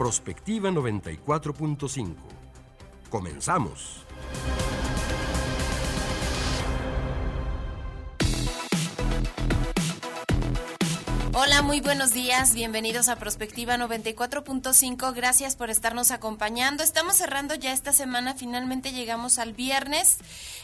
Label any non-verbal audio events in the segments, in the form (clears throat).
Prospectiva 94.5. Comenzamos. Hola, muy buenos días. Bienvenidos a Prospectiva 94.5. Gracias por estarnos acompañando. Estamos cerrando ya esta semana. Finalmente llegamos al viernes.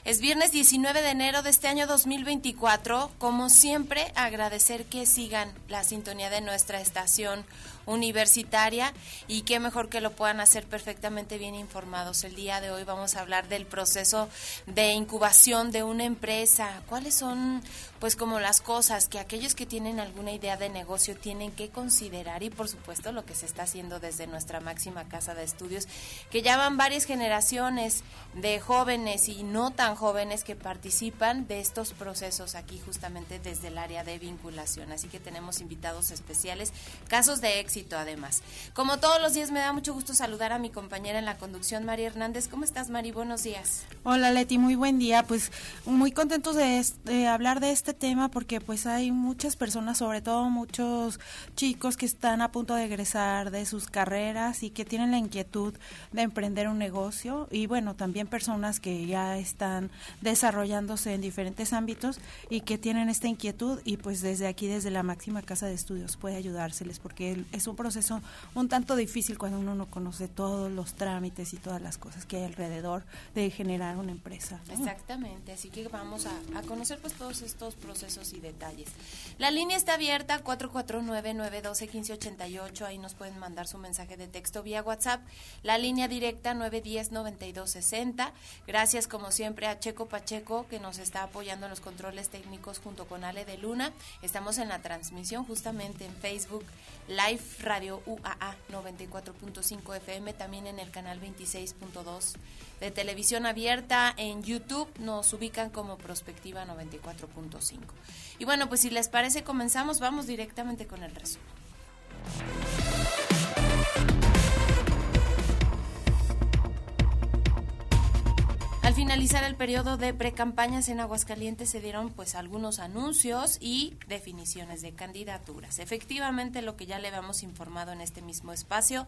Es viernes 19 de enero de este año 2024. Como siempre, agradecer que sigan la sintonía de nuestra estación universitaria y qué mejor que lo puedan hacer perfectamente bien informados. El día de hoy vamos a hablar del proceso de incubación de una empresa. ¿Cuáles son pues como las cosas que aquellos que tienen alguna idea de negocio tienen que considerar y por supuesto lo que se está haciendo desde nuestra máxima casa de estudios, que ya van varias generaciones de jóvenes y no tan jóvenes que participan de estos procesos aquí justamente desde el área de vinculación. Así que tenemos invitados especiales, casos de éxito además. Como todos los días me da mucho gusto saludar a mi compañera en la conducción, María Hernández. ¿Cómo estás, Mari? Buenos días. Hola, Leti, muy buen día. Pues muy contentos de, de hablar de este tema porque pues hay muchas personas, sobre todo muchos chicos que están a punto de egresar de sus carreras y que tienen la inquietud de emprender un negocio y bueno, también personas que ya están desarrollándose en diferentes ámbitos y que tienen esta inquietud y pues desde aquí, desde la máxima casa de estudios puede ayudárseles porque es un proceso un tanto difícil cuando uno no conoce todos los trámites y todas las cosas que hay alrededor de generar una empresa. Exactamente, así que vamos a, conocer pues todos estos procesos y detalles. La línea está abierta 449-912-1588, ahí nos pueden mandar su mensaje de texto vía WhatsApp. La línea directa 910-9260. Gracias como siempre a Checo Pacheco que nos está apoyando en los controles técnicos junto con Ale de Luna. Estamos en la transmisión justamente en Facebook Live Radio UAA 94.5 FM, también en el canal 26.2 de televisión abierta en YouTube nos ubican como Prospectiva 94.5. Y bueno, pues si les parece comenzamos, vamos directamente con el resumen. Finalizar el periodo de precampañas en Aguascalientes se dieron pues algunos anuncios y definiciones de candidaturas. Efectivamente, lo que ya le habíamos informado en este mismo espacio,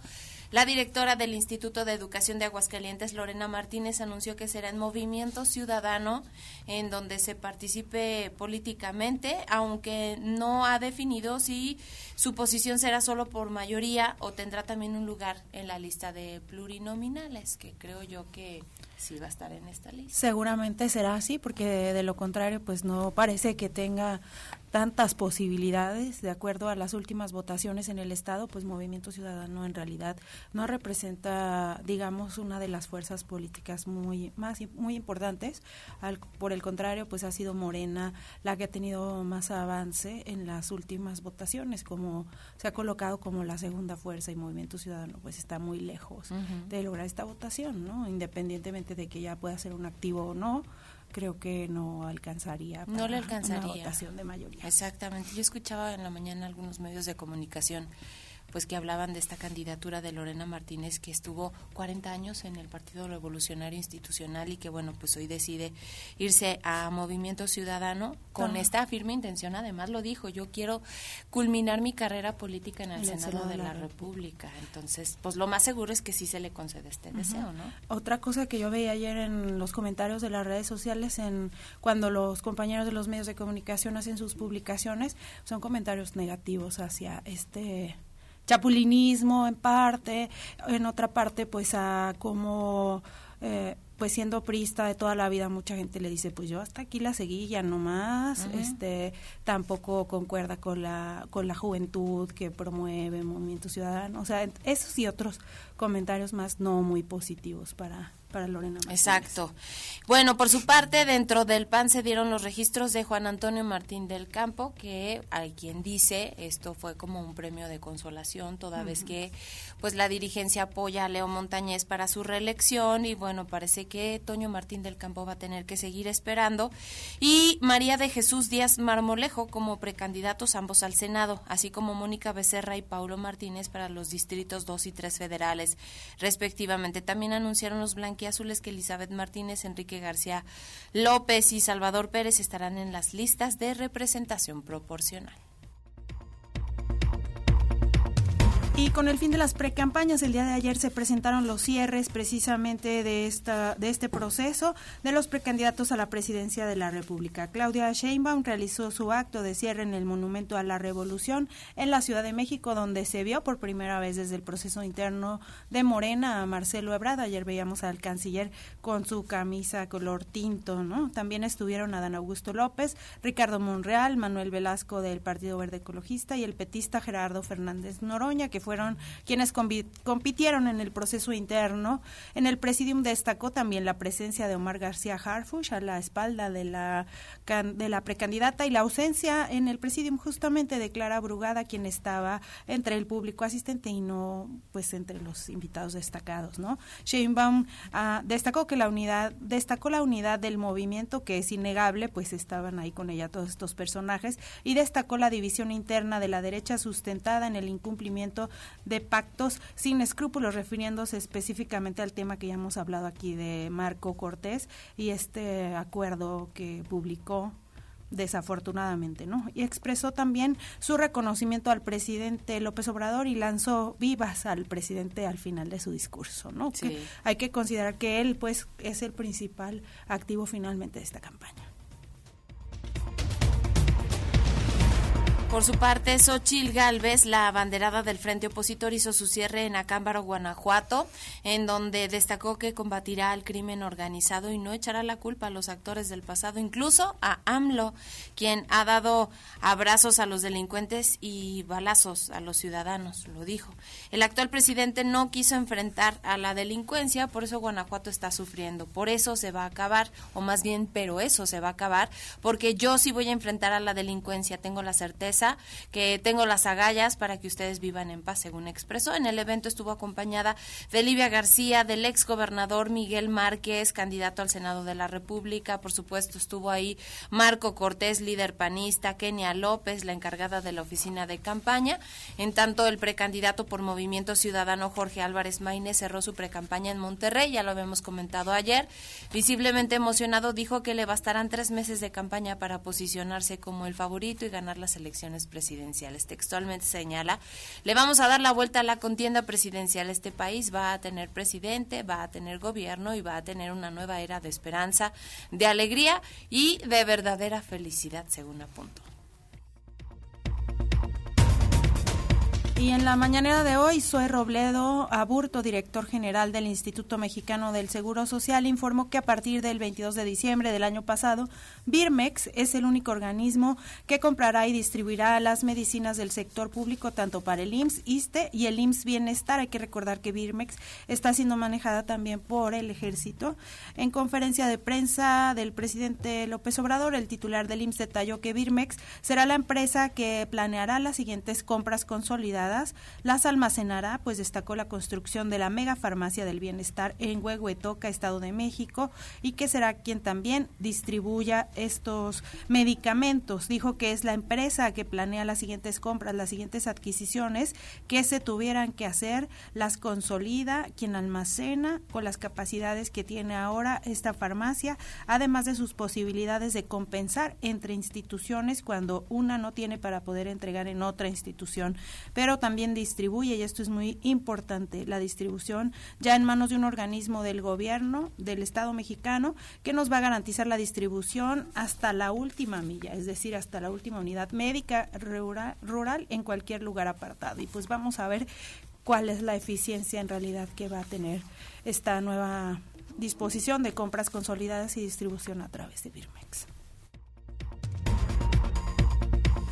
la directora del Instituto de Educación de Aguascalientes, Lorena Martínez, anunció que será en movimiento ciudadano en donde se participe políticamente, aunque no ha definido si su posición será solo por mayoría o tendrá también un lugar en la lista de plurinominales, que creo yo que sí va a estar en Seguramente será así, porque de, lo contrario, pues no parece que tenga tantas posibilidades, de acuerdo a las últimas votaciones en el Estado, pues Movimiento Ciudadano en realidad no representa, digamos, una de las fuerzas políticas muy más muy importantes. por el contrario, pues ha sido Morena la que ha tenido más avance en las últimas votaciones, como se ha colocado como la segunda fuerza y Movimiento Ciudadano, pues está muy lejos de lograr esta votación, ¿no? Independientemente de que ya pueda ser un activo o no creo que no alcanzaría para no le alcanzaría una votación de mayoría. Exactamente. Yo escuchaba en la mañana algunos medios de comunicación pues que hablaban de esta candidatura de Lorena Martínez que estuvo 40 años en el Partido Revolucionario Institucional y que bueno, pues hoy decide irse a Movimiento Ciudadano con esta firme intención, además lo dijo, yo quiero culminar mi carrera política en el, Senado, de, la, República. Entonces, pues lo más seguro es que sí se le concede este deseo, ¿no? Otra cosa que yo veía ayer en los comentarios de las redes sociales en cuando los compañeros de los medios de comunicación hacen sus publicaciones, son comentarios negativos hacia este chapulinismo en parte, en otra parte pues a como eh, pues siendo prista de toda la vida mucha gente le dice pues yo hasta aquí la seguí ya no más este tampoco concuerda con la con la juventud que promueve movimiento ciudadano o sea esos y otros comentarios más no muy positivos para para Lorena Martínez. Exacto. Bueno, por su parte, dentro del PAN se dieron los registros de Juan Antonio Martín del Campo, que hay quien dice esto fue como un premio de consolación, toda vez que pues la dirigencia apoya a Leo Montañez para su reelección y bueno, parece que Toño Martín del Campo va a tener que seguir esperando y María de Jesús Díaz Marmolejo como precandidatos ambos al Senado, así como Mónica Becerra y Paulo Martínez para los distritos 2 y 3 federales, respectivamente. También anunciaron los blanquiazules que Elizabeth Martínez, Enrique García López y Salvador Pérez estarán en las listas de representación proporcional. Y con el fin de las precampañas, el día de ayer se presentaron los cierres precisamente de esta de este proceso de los precandidatos a la presidencia de la República. Claudia Sheinbaum realizó su acto de cierre en el Monumento a la Revolución en la Ciudad de México, donde se vio por primera vez desde el proceso interno de Morena a Marcelo Ebrard. Ayer veíamos al canciller con su camisa color tinto, ¿no? También estuvieron Adán Augusto López, Ricardo Monreal, Manuel Velasco del Partido Verde Ecologista y el petista Gerardo Fernández Noroña, que fueron quienes compitieron en el proceso interno. En el presidium destacó también la presencia de Omar García Harfush a la espalda de la, de la precandidata y la ausencia en el presidium justamente de Clara Brugada, quien estaba entre el público asistente y no pues entre los invitados destacados, ¿no? Sheinbaum ah, destacó que la unidad destacó la unidad del movimiento que es innegable, pues estaban ahí con ella todos estos personajes y destacó la división interna de la derecha sustentada en el incumplimiento de pactos sin escrúpulos, refiriéndose específicamente al tema que ya hemos hablado aquí de Marco Cortés y este acuerdo que publicó desafortunadamente, ¿no? Y expresó también su reconocimiento al presidente López Obrador y lanzó vivas al presidente al final de su discurso, ¿no? Que hay que considerar que él, pues, es el principal activo finalmente de esta campaña. Por su parte, Xochil Gálvez, la abanderada del Frente Opositor, hizo su cierre en Acámbaro, Guanajuato, en donde destacó que combatirá al crimen organizado y no echará la culpa a los actores del pasado, incluso a AMLO, quien ha dado abrazos a los delincuentes y balazos a los ciudadanos, lo dijo. El actual presidente no quiso enfrentar a la delincuencia, por eso Guanajuato está sufriendo. Por eso se va a acabar, o más bien, pero eso se va a acabar, porque yo sí voy a enfrentar a la delincuencia, tengo la certeza que tengo las agallas para que ustedes vivan en paz, según expresó. En el evento estuvo acompañada de Livia García, del ex gobernador Miguel Márquez, candidato al Senado de la República. Por supuesto, estuvo ahí Marco Cortés, líder panista, Kenia López, la encargada de la oficina de campaña. En tanto, el precandidato por Movimiento Ciudadano Jorge Álvarez Maínez cerró su precampaña en Monterrey, ya lo habíamos comentado ayer. Visiblemente emocionado, dijo que le bastarán tres meses de campaña para posicionarse como el favorito y ganar las elecciones presidenciales. Textualmente señala, le vamos a dar la vuelta a la contienda presidencial. Este país va a tener presidente, va a tener gobierno y va a tener una nueva era de esperanza, de alegría y de verdadera felicidad, según apuntó. Y en la mañanera de hoy, Zoe Robledo Aburto, director general del Instituto Mexicano del Seguro Social, informó que a partir del 22 de diciembre del año pasado, Birmex es el único organismo que comprará y distribuirá las medicinas del sector público tanto para el IMSS, ISTE y el IMSS Bienestar. Hay que recordar que Birmex está siendo manejada también por el Ejército. En conferencia de prensa del presidente López Obrador, el titular del IMSS detalló que Birmex será la empresa que planeará las siguientes compras consolidadas las almacenará, pues destacó la construcción de la mega farmacia del bienestar en Huehuetoca, Estado de México, y que será quien también distribuya estos medicamentos. Dijo que es la empresa que planea las siguientes compras, las siguientes adquisiciones que se tuvieran que hacer, las consolida, quien almacena con las capacidades que tiene ahora esta farmacia, además de sus posibilidades de compensar entre instituciones cuando una no tiene para poder entregar en otra institución. Pero también distribuye, y esto es muy importante, la distribución ya en manos de un organismo del gobierno, del Estado mexicano, que nos va a garantizar la distribución hasta la última milla, es decir, hasta la última unidad médica rural, rural en cualquier lugar apartado. Y pues vamos a ver cuál es la eficiencia en realidad que va a tener esta nueva disposición de compras consolidadas y distribución a través de Birmex.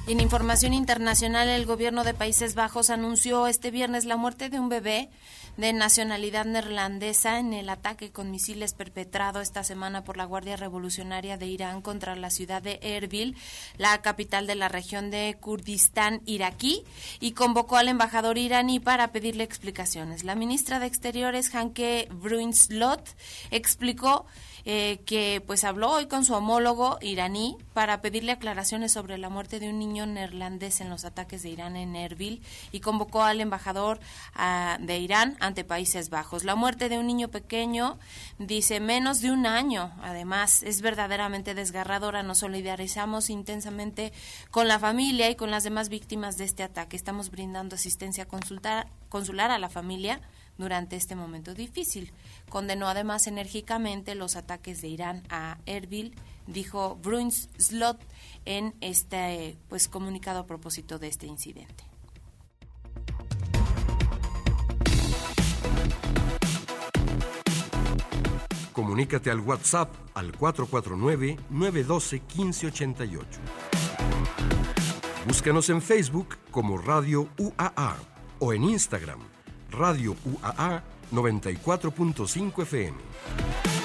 En información internacional, el gobierno de Países Bajos anunció este viernes la muerte de un bebé de nacionalidad neerlandesa en el ataque con misiles perpetrado esta semana por la Guardia Revolucionaria de Irán contra la ciudad de Erbil, la capital de la región de Kurdistán iraquí, y convocó al embajador iraní para pedirle explicaciones. La ministra de Exteriores, Hanke Brunslot, explicó eh, que pues habló hoy con su homólogo iraní para pedirle aclaraciones sobre la muerte de un niño neerlandés en los ataques de Irán en Erbil y convocó al embajador ah, de Irán ante Países Bajos. La muerte de un niño pequeño, dice, menos de un año, además, es verdaderamente desgarradora. Nos solidarizamos intensamente con la familia y con las demás víctimas de este ataque. Estamos brindando asistencia consular a la familia durante este momento difícil. Condenó además enérgicamente los ataques de Irán a Erbil, dijo Bruins Slot en este pues comunicado a propósito de este incidente. Comunícate al WhatsApp al 449-912-1588. Búscanos en Facebook como Radio UAA o en Instagram Radio UAA 94.5 FM.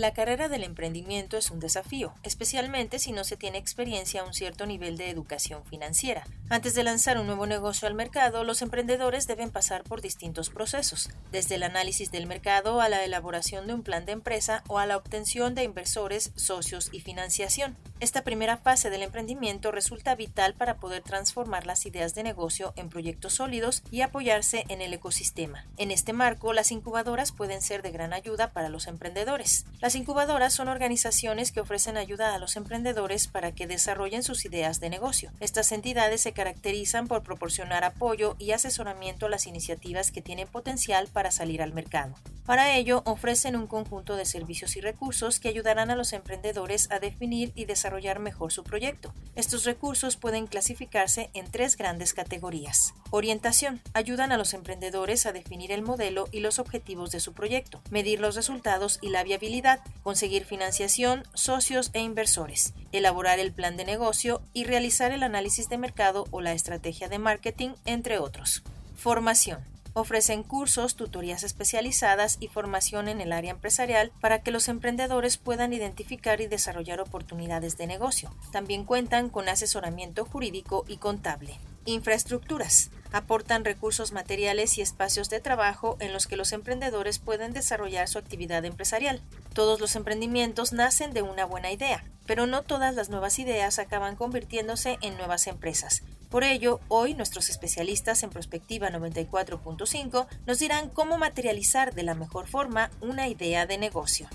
La carrera del emprendimiento es un desafío, especialmente si no se tiene experiencia a un cierto nivel de educación financiera. Antes de lanzar un nuevo negocio al mercado, los emprendedores deben pasar por distintos procesos, desde el análisis del mercado a la elaboración de un plan de empresa o a la obtención de inversores, socios y financiación. Esta primera fase del emprendimiento resulta vital para poder transformar las ideas de negocio en proyectos sólidos y apoyarse en el ecosistema. En este marco, las incubadoras pueden ser de gran ayuda para los emprendedores. Incubadoras son organizaciones que ofrecen ayuda a los emprendedores para que desarrollen sus ideas de negocio. Estas entidades se caracterizan por proporcionar apoyo y asesoramiento a las iniciativas que tienen potencial para salir al mercado. Para ello, ofrecen un conjunto de servicios y recursos que ayudarán a los emprendedores a definir y desarrollar mejor su proyecto. Estos recursos pueden clasificarse en tres grandes categorías. Orientación. Ayudan a los emprendedores a definir el modelo y los objetivos de su proyecto, medir los resultados y la viabilidad, conseguir financiación, socios e inversores, elaborar el plan de negocio y realizar el análisis de mercado o la estrategia de marketing, entre otros. Formación Ofrecen cursos, tutorías especializadas y formación en el área empresarial para que los emprendedores puedan identificar y desarrollar oportunidades de negocio. También cuentan con asesoramiento jurídico y contable. Infraestructuras. Aportan recursos materiales y espacios de trabajo en los que los emprendedores pueden desarrollar su actividad empresarial. Todos los emprendimientos nacen de una buena idea, pero no todas las nuevas ideas acaban convirtiéndose en nuevas empresas. Por ello, hoy nuestros especialistas en Prospectiva 94.5 nos dirán cómo materializar de la mejor forma una idea de negocio.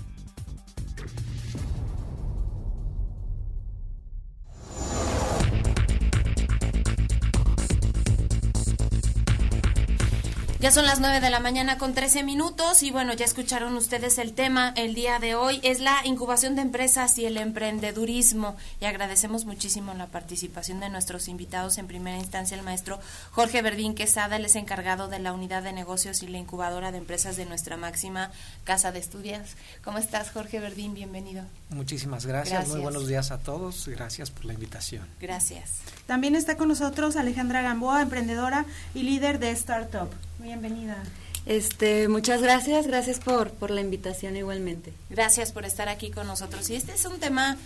Ya son las 9 de la mañana con 13 minutos y bueno, ya escucharon ustedes el tema el día de hoy, es la incubación de empresas y el emprendedurismo y agradecemos muchísimo la participación de nuestros invitados, en primera instancia el maestro Jorge Verdín Quesada, él es encargado de la unidad de negocios y la incubadora de empresas de nuestra máxima casa de estudios. ¿Cómo estás Jorge Verdín? Bienvenido. Muchísimas gracias. muy buenos días a todos, gracias por la invitación. Gracias. También está con nosotros Alejandra Gamboa, emprendedora y líder de Startup. Bienvenida. Este, muchas gracias, gracias por, por la invitación igualmente. Gracias por estar aquí con nosotros. Y este es un tema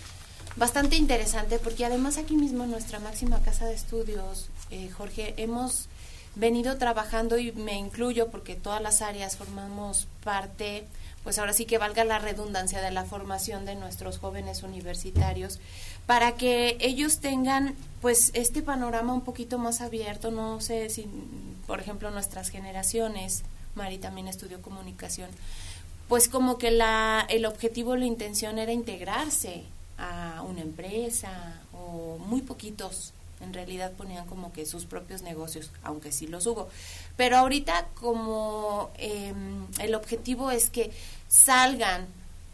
bastante interesante porque además aquí mismo en nuestra máxima casa de estudios, eh, Jorge, hemos venido trabajando y me incluyo porque todas las áreas formamos parte, pues ahora sí que valga la redundancia de la formación de nuestros jóvenes universitarios para que ellos tengan pues este panorama un poquito más abierto, no sé si por ejemplo, nuestras generaciones, Mari también estudió comunicación, pues como que la, el objetivo, la intención era integrarse a una empresa o muy poquitos en realidad ponían como que sus propios negocios, aunque sí los hubo. Pero ahorita como em, el objetivo es que salgan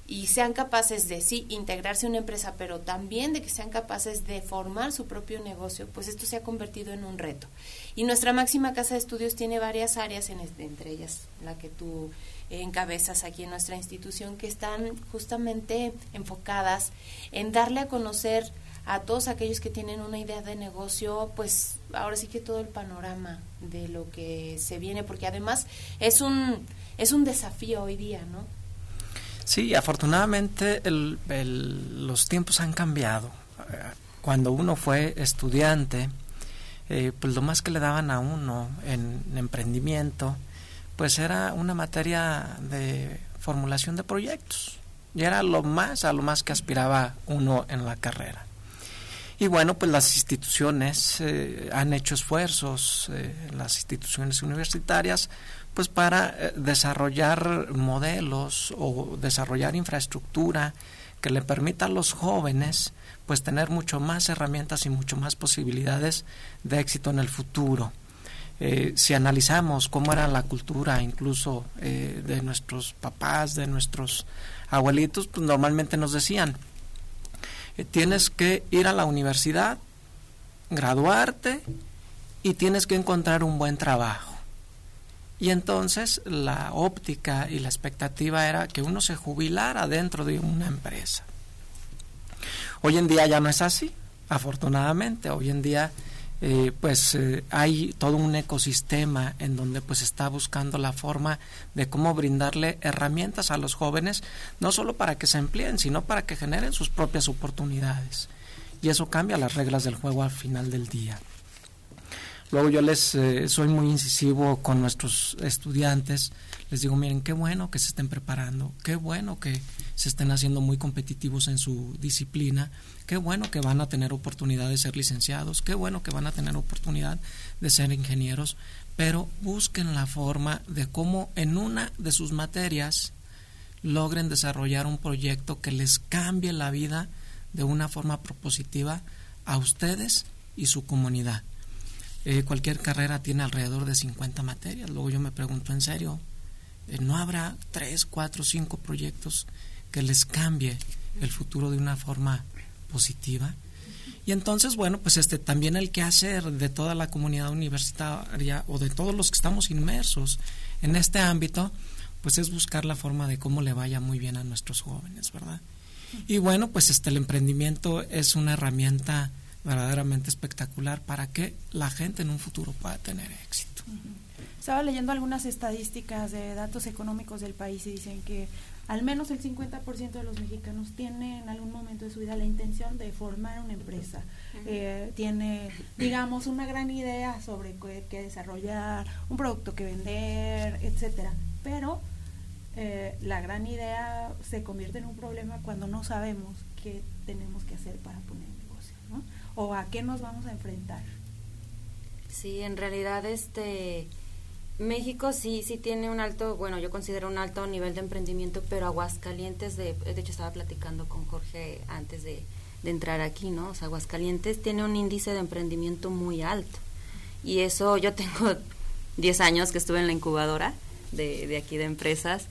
y sean capaces de sí integrarse una empresa, pero también de que sean capaces de formar su propio negocio, pues esto se ha convertido en un reto. Y nuestra máxima casa de estudios tiene varias áreas, en, entre ellas la que tú encabezas aquí en nuestra institución, que están justamente enfocadas en darle a conocer a todos aquellos que tienen una idea de negocio, pues ahora sí que todo el panorama de lo que se viene, porque además es un, es un desafío hoy día, ¿no? Sí, afortunadamente los tiempos han cambiado. Cuando uno fue estudiante, eh, pues lo más que le daban a uno en, emprendimiento, pues era una materia de formulación de proyectos. Y era lo más, a lo más que aspiraba uno en la carrera. Y bueno, pues las instituciones eh, han hecho esfuerzos, eh, las instituciones universitarias, pues para eh, desarrollar modelos o desarrollar infraestructura que le permita a los jóvenes pues tener mucho más herramientas y mucho más posibilidades de éxito en el futuro. Eh, si analizamos cómo era la cultura incluso eh, de nuestros papás, de nuestros abuelitos, pues normalmente nos decían, tienes que ir a la universidad, graduarte y tienes que encontrar un buen trabajo. Y entonces la óptica y la expectativa era que uno se jubilara dentro de una empresa. Hoy en día ya no es así, afortunadamente. Hoy en día eh, pues eh, hay todo un ecosistema en donde pues está buscando la forma de cómo brindarle herramientas a los jóvenes, no solo para que se empleen, sino para que generen sus propias oportunidades. Y eso cambia las reglas del juego al final del día. Luego yo les eh, soy muy incisivo con nuestros estudiantes. Les digo, miren, qué bueno que se estén preparando, qué bueno que se estén haciendo muy competitivos en su disciplina, qué bueno que van a tener oportunidad de ser licenciados, qué bueno que van a tener oportunidad de ser ingenieros, pero busquen la forma de cómo en una de sus materias logren desarrollar un proyecto que les cambie la vida de una forma propositiva a ustedes y su comunidad. Eh, cualquier carrera tiene alrededor de 50 materias. Luego yo me pregunto, ¿en serio? Eh, ¿No habrá 3, 4, 5 proyectos que les cambie el futuro de una forma positiva? Y entonces, bueno, pues este también el quehacer de toda la comunidad universitaria o de todos los que estamos inmersos en este ámbito, pues es buscar la forma de cómo le vaya muy bien a nuestros jóvenes, ¿verdad? Y bueno, pues este el emprendimiento es una herramienta verdaderamente espectacular para que la gente en un futuro pueda tener éxito. Estaba leyendo algunas estadísticas de datos económicos del país y dicen que al menos el 50% de los mexicanos tiene en algún momento de su vida la intención de formar una empresa. Eh, tiene, digamos, una gran idea sobre qué, desarrollar, un producto que vender, etcétera. Pero eh, la gran idea se convierte en un problema cuando no sabemos qué tenemos que hacer para poner. O a qué nos vamos a enfrentar. Sí, en realidad este México sí sí tiene un alto, bueno, yo considero un alto nivel de emprendimiento, pero Aguascalientes de de hecho estaba platicando con Jorge antes de, entrar aquí, ¿no? O sea, Aguascalientes tiene un índice de emprendimiento muy alto. Y eso yo tengo (laughs) 10 años que estuve en la incubadora de, de aquí de empresas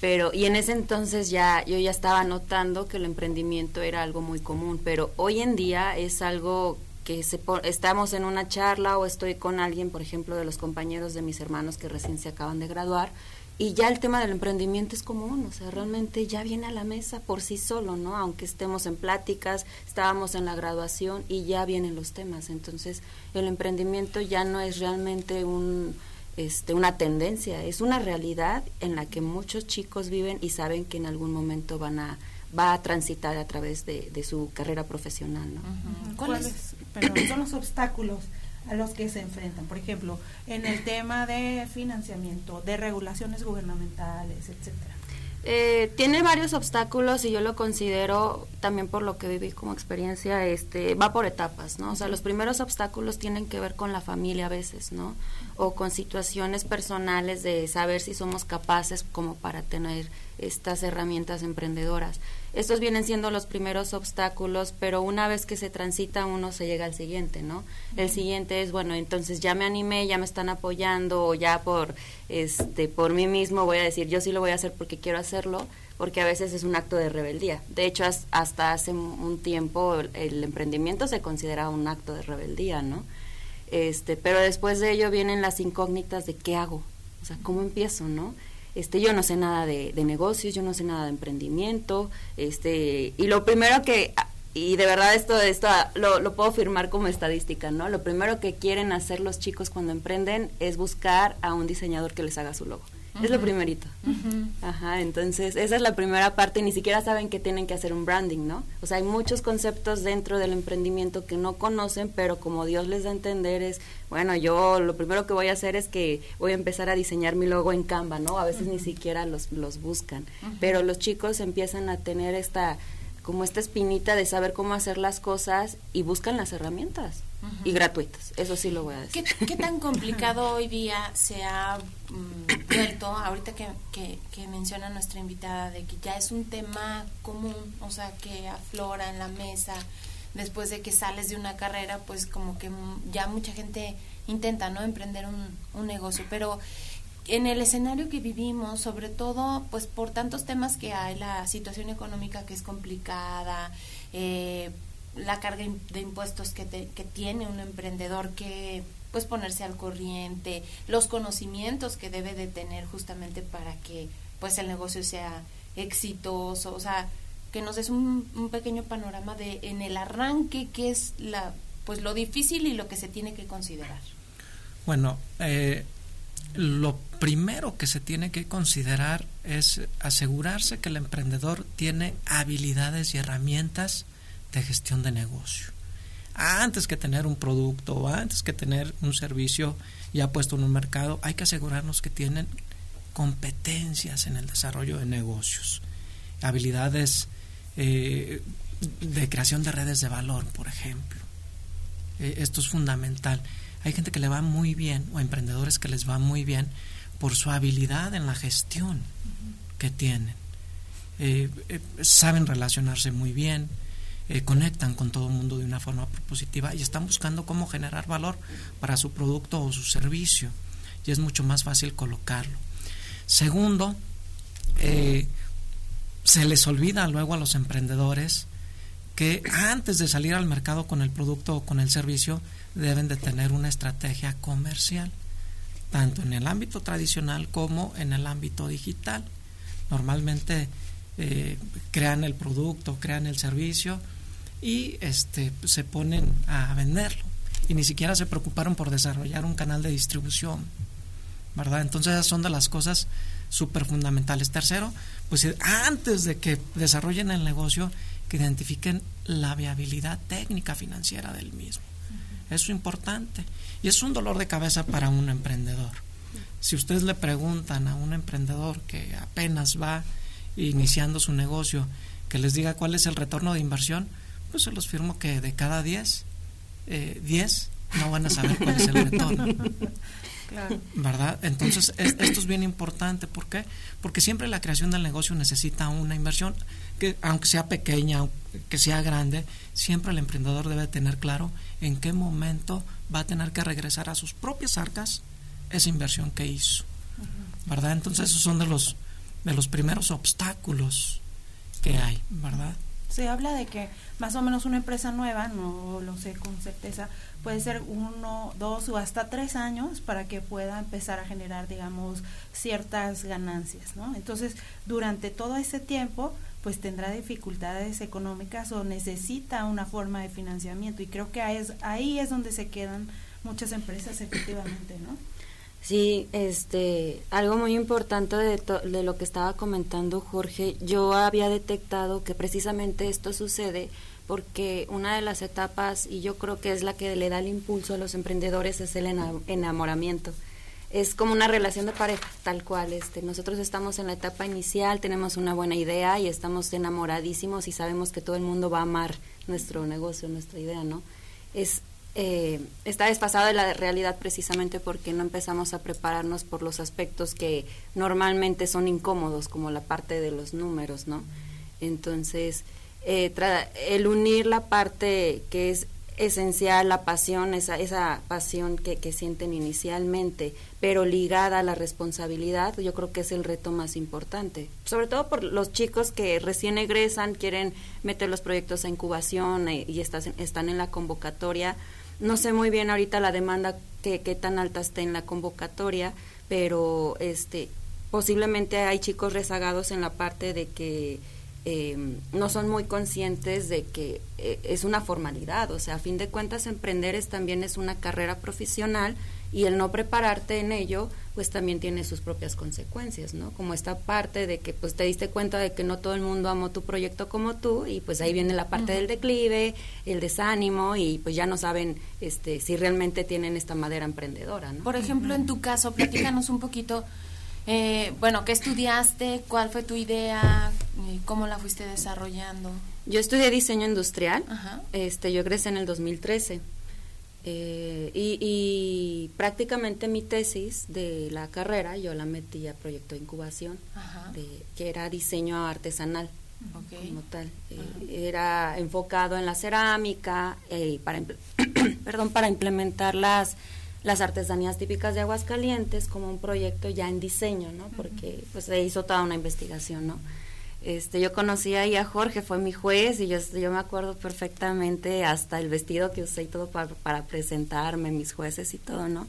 pero y en ese entonces ya yo ya estaba notando que el emprendimiento era algo muy común pero hoy en día es algo que se estamos en una charla o estoy con alguien por ejemplo de los compañeros de mis hermanos que recién se acaban de graduar y ya el tema del emprendimiento es común, o sea, realmente ya viene a la mesa por sí solo, ¿no? Aunque estemos en pláticas, estábamos en la graduación y ya vienen los temas. Entonces, el emprendimiento ya no es realmente un, este, una tendencia, es una realidad en la que muchos chicos viven y saben que en algún momento van a va a transitar a través de, su carrera profesional. ¿no? ¿Cuáles son los obstáculos a los que se enfrentan? Por ejemplo, en el tema de financiamiento, de regulaciones gubernamentales, etcétera. Eh, tiene varios obstáculos y yo lo considero también por lo que viví como experiencia, este, va por etapas, ¿no? O sea, los primeros obstáculos tienen que ver con la familia a veces, ¿no? O con situaciones personales de saber si somos capaces como para tener estas herramientas emprendedoras. Estos vienen siendo los primeros obstáculos, pero una vez que se transita uno se llega al siguiente, ¿no? El siguiente es, bueno, entonces ya me animé, ya me están apoyando o ya por este por mí mismo voy a decir, yo sí lo voy a hacer porque quiero hacerlo. porque a veces es un acto de rebeldía. De hecho, hasta hace un tiempo el, emprendimiento se considera un acto de rebeldía, ¿no? Este, pero después de ello vienen las incógnitas de qué hago, o sea, cómo empiezo, ¿no? Este, yo no sé nada de, de negocios, yo no sé nada de emprendimiento, este, y lo primero que y de verdad esto, esto lo, lo, puedo firmar como estadística, ¿no? Lo primero que quieren hacer los chicos cuando emprenden es buscar a un diseñador que les haga su logo. Es lo primerito. Ajá, entonces esa es la primera parte y ni siquiera saben que tienen que hacer un branding, ¿no? O sea, hay muchos conceptos dentro del emprendimiento que no conocen, pero como Dios les da a entender es, bueno, yo lo primero que voy a hacer es que voy a empezar a diseñar mi logo en Canva, ¿no? A veces ni siquiera los, los buscan, pero los chicos empiezan a tener esta como esta espinita de saber cómo hacer las cosas y buscan las herramientas y gratuitas, eso sí lo voy a decir. ¿Qué, tan complicado hoy día se ha mm, vuelto, ahorita que, que, menciona nuestra invitada, de que ya es un tema común, o sea, que aflora en la mesa, después de que sales de una carrera, pues como que ya mucha gente intenta, ¿no?, emprender un, un negocio, pero en el escenario que vivimos, sobre todo pues por tantos temas que hay, la situación económica que es complicada, eh, la carga de impuestos que, que tiene un emprendedor que pues ponerse al corriente, los conocimientos que debe de tener justamente para que pues el negocio sea exitoso, o sea, que nos des un, un pequeño panorama de en el arranque qué es la pues lo difícil y lo que se tiene que considerar. Bueno, eh, lo primero que se tiene que considerar es asegurarse que el emprendedor tiene habilidades y herramientas de gestión de negocio. Antes que tener un producto o antes que tener un servicio ya puesto en un mercado, hay que asegurarnos que tienen competencias en el desarrollo de negocios, habilidades eh, de creación de redes de valor, por ejemplo. Eh, esto es fundamental. Hay gente que le va muy bien, o emprendedores que les va muy bien, por su habilidad en la gestión que tienen. Eh, saben relacionarse muy bien, eh, conectan con todo el mundo de una forma propositiva y están buscando cómo generar valor para su producto o su servicio. Y es mucho más fácil colocarlo. Segundo, se les olvida luego a los emprendedores que antes de salir al mercado con el producto o con el servicio, deben de tener una estrategia comercial, tanto en el ámbito tradicional como en el ámbito digital. Normalmente eh, crean el producto, crean el servicio y este, se ponen a venderlo y ni siquiera se preocuparon por desarrollar un canal de distribución, ¿verdad? Entonces esas son de las cosas súper fundamentales. Tercero, pues antes de que desarrollen el negocio, que identifiquen la viabilidad técnica financiera del mismo. Eso es importante. Y es un dolor de cabeza para un emprendedor. Si ustedes le preguntan a un emprendedor que apenas va iniciando su negocio, que les diga cuál es el retorno de inversión, pues se los firmo que de cada 10, 10 eh, no van a saber cuál es el retorno. (laughs) ¿Verdad? Entonces, esto es bien importante. ¿Por qué? Porque siempre la creación del negocio necesita una inversión, que aunque sea pequeña, que sea grande, siempre el emprendedor debe tener claro en qué momento va a tener que regresar a sus propias arcas esa inversión que hizo. ¿Verdad? Entonces, esos son de los, de los primeros obstáculos que hay, ¿verdad? Se habla de que más o menos una empresa nueva, no lo sé con certeza, puede ser uno, dos o hasta tres años para que pueda empezar a generar, digamos, ciertas ganancias, ¿no? Entonces, durante todo ese tiempo, pues tendrá dificultades económicas o necesita una forma de financiamiento y creo que ahí es, ahí es donde se quedan muchas empresas efectivamente, ¿no? Sí, este, algo muy importante de, de lo que estaba comentando Jorge, yo había detectado que precisamente esto sucede porque una de las etapas, y yo creo que es la que le da el impulso a los emprendedores, es el enamoramiento. Es como una relación de pareja, tal cual. Este, nosotros estamos en la etapa inicial, tenemos una buena idea y estamos enamoradísimos y sabemos que todo el mundo va a amar nuestro negocio, nuestra idea, ¿no? Es, eh, está desfasado de la realidad precisamente porque no empezamos a prepararnos por los aspectos que normalmente son incómodos, como la parte de los números, ¿no? Entonces, eh, el unir la parte que es esencial la pasión, esa, esa pasión que, que sienten inicialmente, pero ligada a la responsabilidad, yo creo que es el reto más importante. Sobre todo por los chicos que recién egresan, quieren meter los proyectos a incubación eh, y están en la convocatoria. No sé muy bien ahorita la demanda que, tan alta está en la convocatoria, pero este posiblemente hay chicos rezagados en la parte de que eh, no son muy conscientes de que eh, es una formalidad, o sea, a fin de cuentas emprender es, también es una carrera profesional y el no prepararte en ello, pues también tiene sus propias consecuencias, ¿no? Como esta parte de que pues te diste cuenta de que no todo el mundo amó tu proyecto como tú y pues ahí viene la parte del declive, el desánimo y pues ya no saben este si realmente tienen esta madera emprendedora, ¿no? Por ejemplo, en tu caso, platícanos un poquito eh, bueno, ¿qué estudiaste? ¿Cuál fue tu idea? Eh, ¿Cómo la fuiste desarrollando? Yo estudié diseño industrial. Este, yo egresé en el 2013. Eh, y, prácticamente mi tesis de la carrera yo la metí a proyecto de incubación, que era diseño artesanal. como tal. era enfocado en la cerámica, para, (coughs) perdón, para implementar las las artesanías típicas de Aguascalientes como un proyecto ya en diseño, ¿no? Porque pues se hizo toda una investigación, ¿no? Este, yo conocí ahí a Jorge, fue mi juez y yo, yo me acuerdo perfectamente hasta el vestido que usé y todo para, para presentarme, mis jueces y todo, ¿no?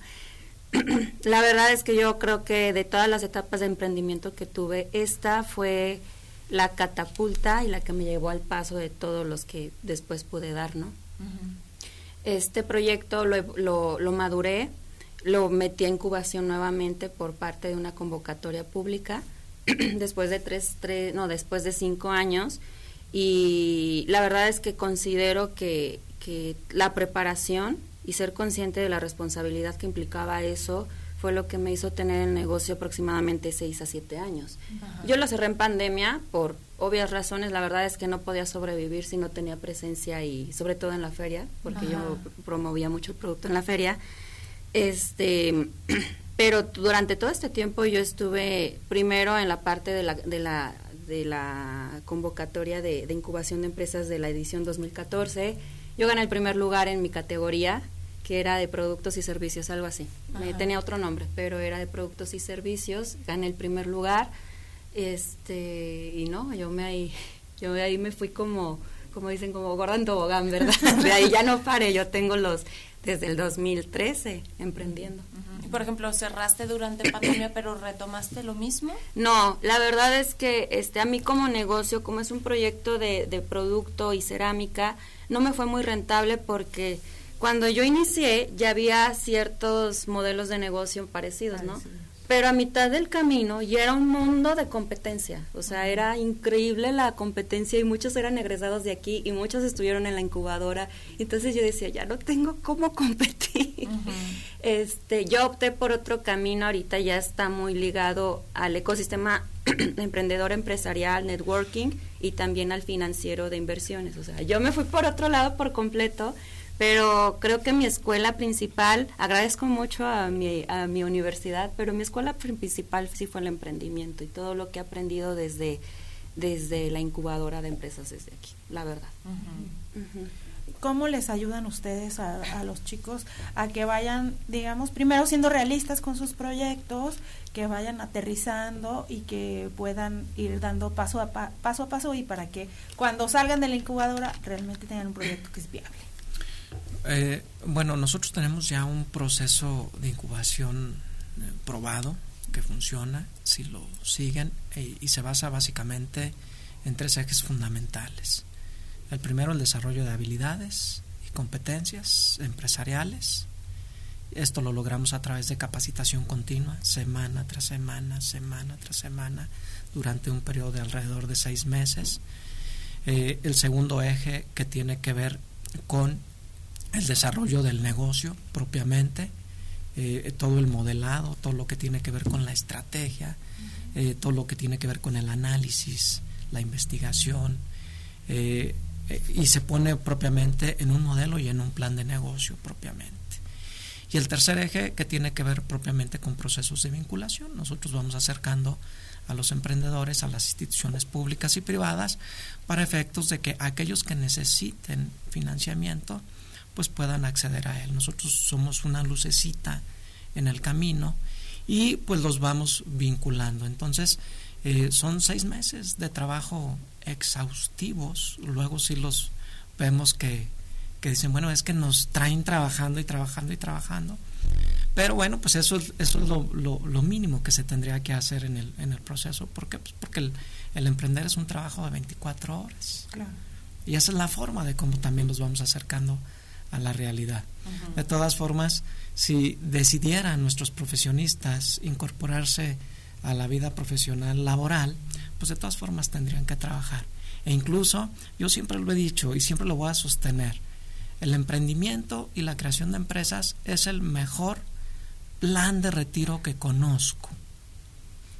(clears throat) la verdad es que yo creo que de todas las etapas de emprendimiento que tuve, esta fue la catapulta y la que me llevó al paso de todos los que después pude dar, ¿no? Este proyecto lo, lo, maduré, lo metí a incubación nuevamente por parte de una convocatoria pública (clears throat) después de tres, tres, no, después de cinco años y la verdad es que considero que, que la preparación y ser consciente de la responsabilidad que implicaba eso fue lo que me hizo tener el negocio aproximadamente seis a siete años. Yo lo cerré en pandemia por obvias razones. La verdad es que no podía sobrevivir si no tenía presencia y sobre todo en la feria, porque yo promovía mucho el producto en la feria. Este, (clears throat) pero durante todo este tiempo yo estuve primero en la parte de la, de la, de la convocatoria de, de incubación de empresas de la edición 2014. Yo gané el primer lugar en mi categoría que era de productos y servicios, algo así. tenía otro nombre, pero era de productos y servicios, gané el primer lugar, este, y no, yo me ahí, (laughs) yo ahí me fui como, como dicen, como gorda en tobogán, ¿verdad? (laughs) de ahí ya no paré, yo tengo los, desde el 2013, emprendiendo. Por ejemplo, cerraste durante pandemia, pero retomaste lo mismo? No, la verdad es que este a mí como negocio, como es un proyecto de, de producto y cerámica, no me fue muy rentable porque cuando yo inicié ya había ciertos modelos de negocio parecidos, ¿no? Pero a mitad del camino ya era un mundo de competencia, o sea, era increíble la competencia y muchos eran egresados de aquí y muchos estuvieron en la incubadora. Entonces yo decía, ya no tengo cómo (laughs) competir. Este, yo opté por otro camino, ahorita ya está muy ligado al ecosistema (clears throat) emprendedor empresarial, networking y también al financiero de inversiones. O sea, yo me fui por otro lado por completo pero creo que mi escuela principal, agradezco mucho a mi, a mi universidad, pero mi escuela principal sí fue el emprendimiento y todo lo que he aprendido desde, desde la incubadora de empresas desde aquí, la verdad. ¿Cómo les ayudan ustedes a, a, los chicos a que vayan, digamos, primero siendo realistas con sus proyectos, que vayan aterrizando y que puedan ir dando paso a, paso a paso y para que cuando salgan de la incubadora realmente tengan un proyecto que es viable? Eh, bueno, nosotros tenemos ya un proceso de incubación eh, probado que funciona si lo siguen eh, y se basa básicamente en tres ejes fundamentales. El primero, el desarrollo de habilidades y competencias empresariales. Esto lo logramos a través de capacitación continua, semana tras semana, semana tras semana, durante un periodo de alrededor de seis meses. el segundo eje que tiene que ver con el desarrollo del negocio propiamente, eh, todo el modelado, todo lo que tiene que ver con la estrategia, eh, todo lo que tiene que ver con el análisis, la investigación, eh, y se pone propiamente en un modelo y en un plan de negocio propiamente. Y el tercer eje que tiene que ver propiamente con procesos de vinculación. Nosotros vamos acercando a los emprendedores, a las instituciones públicas y privadas, para efectos de que aquellos que necesiten financiamiento, pues puedan acceder a él. Nosotros somos una lucecita en el camino y pues los vamos vinculando. Entonces, eh, son seis meses de trabajo exhaustivos. Luego si los vemos que, que dicen, bueno, es que nos traen trabajando y trabajando y trabajando. Pero bueno, pues eso, eso es lo, lo, mínimo que se tendría que hacer en el, en el proceso. ¿Por qué? Pues porque el, el, emprender es un trabajo de 24 horas. Y esa es la forma de cómo también nos vamos acercando a la realidad. De todas formas, si decidieran nuestros profesionistas incorporarse a la vida profesional laboral, pues de todas formas tendrían que trabajar. E incluso, yo siempre lo he dicho y siempre lo voy a sostener, el emprendimiento y la creación de empresas es el mejor plan de retiro que conozco.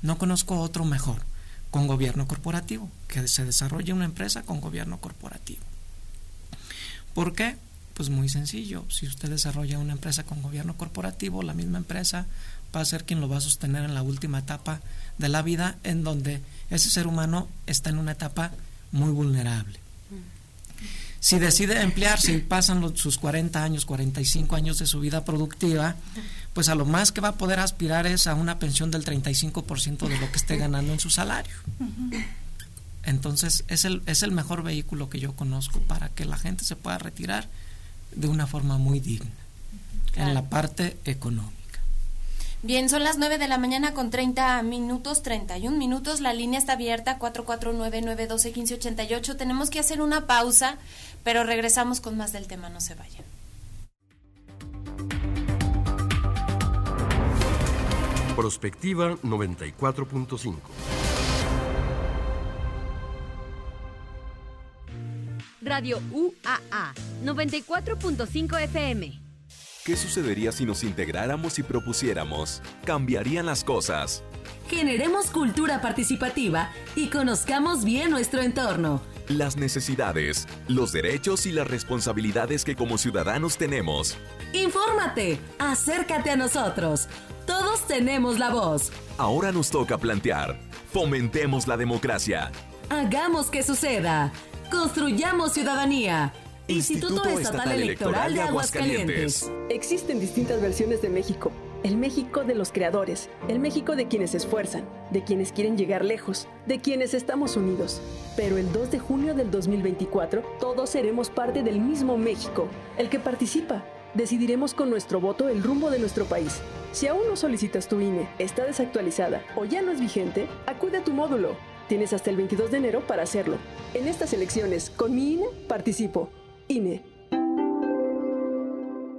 No conozco otro mejor, con gobierno corporativo, que se desarrolle una empresa con gobierno corporativo. ¿Por qué? Pues muy sencillo, si usted desarrolla una empresa con gobierno corporativo, la misma empresa va a ser quien lo va a sostener en la última etapa de la vida, en donde ese ser humano está en una etapa muy vulnerable. Si decide emplearse y pasan sus 40 años, 45 años de su vida productiva, pues a lo más que va a poder aspirar es a una pensión del 35% de lo que esté ganando en su salario. Entonces es el, es el mejor vehículo que yo conozco para que la gente se pueda retirar de una forma muy digna en la parte económica. Bien, son las 9 de la mañana con 30 minutos, 31 minutos. La línea está abierta, 449-912-1588. Tenemos que hacer una pausa, pero regresamos con más del tema. No se vayan. Prospectiva 94.5. Radio UAA 94.5 FM. ¿Qué sucedería si nos integráramos y propusiéramos? Cambiarían las cosas. Generemos cultura participativa y conozcamos bien nuestro entorno. Las necesidades, los derechos y las responsabilidades que como ciudadanos tenemos. Infórmate, acércate a nosotros. Todos tenemos la voz. Ahora nos toca plantear. Fomentemos la democracia. Hagamos que suceda. Construyamos ciudadanía. Instituto, Estatal, Electoral de Aguascalientes. Existen distintas versiones de México. El México de los creadores, el México de quienes se esfuerzan, de quienes quieren llegar lejos, de quienes estamos unidos. Pero el 2 de junio del 2024 todos seremos parte del mismo México, el que participa. Decidiremos con nuestro voto el rumbo de nuestro país. Si aún no solicitas tu INE, está desactualizada o ya no es vigente, acude a tu módulo. Tienes hasta el 22 de enero para hacerlo. En estas elecciones, con mi INE, participo. INE.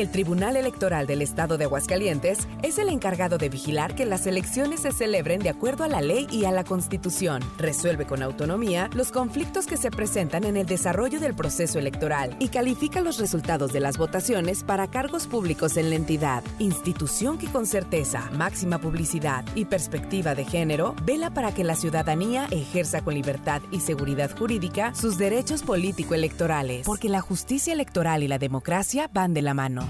El Tribunal Electoral del Estado de Aguascalientes es el encargado de vigilar que las elecciones se celebren de acuerdo a la ley y a la Constitución. Resuelve con autonomía los conflictos que se presentan en el desarrollo del proceso electoral y califica los resultados de las votaciones para cargos públicos en la entidad. Institución que con certeza, máxima publicidad y perspectiva de género vela para que la ciudadanía ejerza con libertad y seguridad jurídica sus derechos político-electorales, porque la justicia electoral y la democracia van de la mano.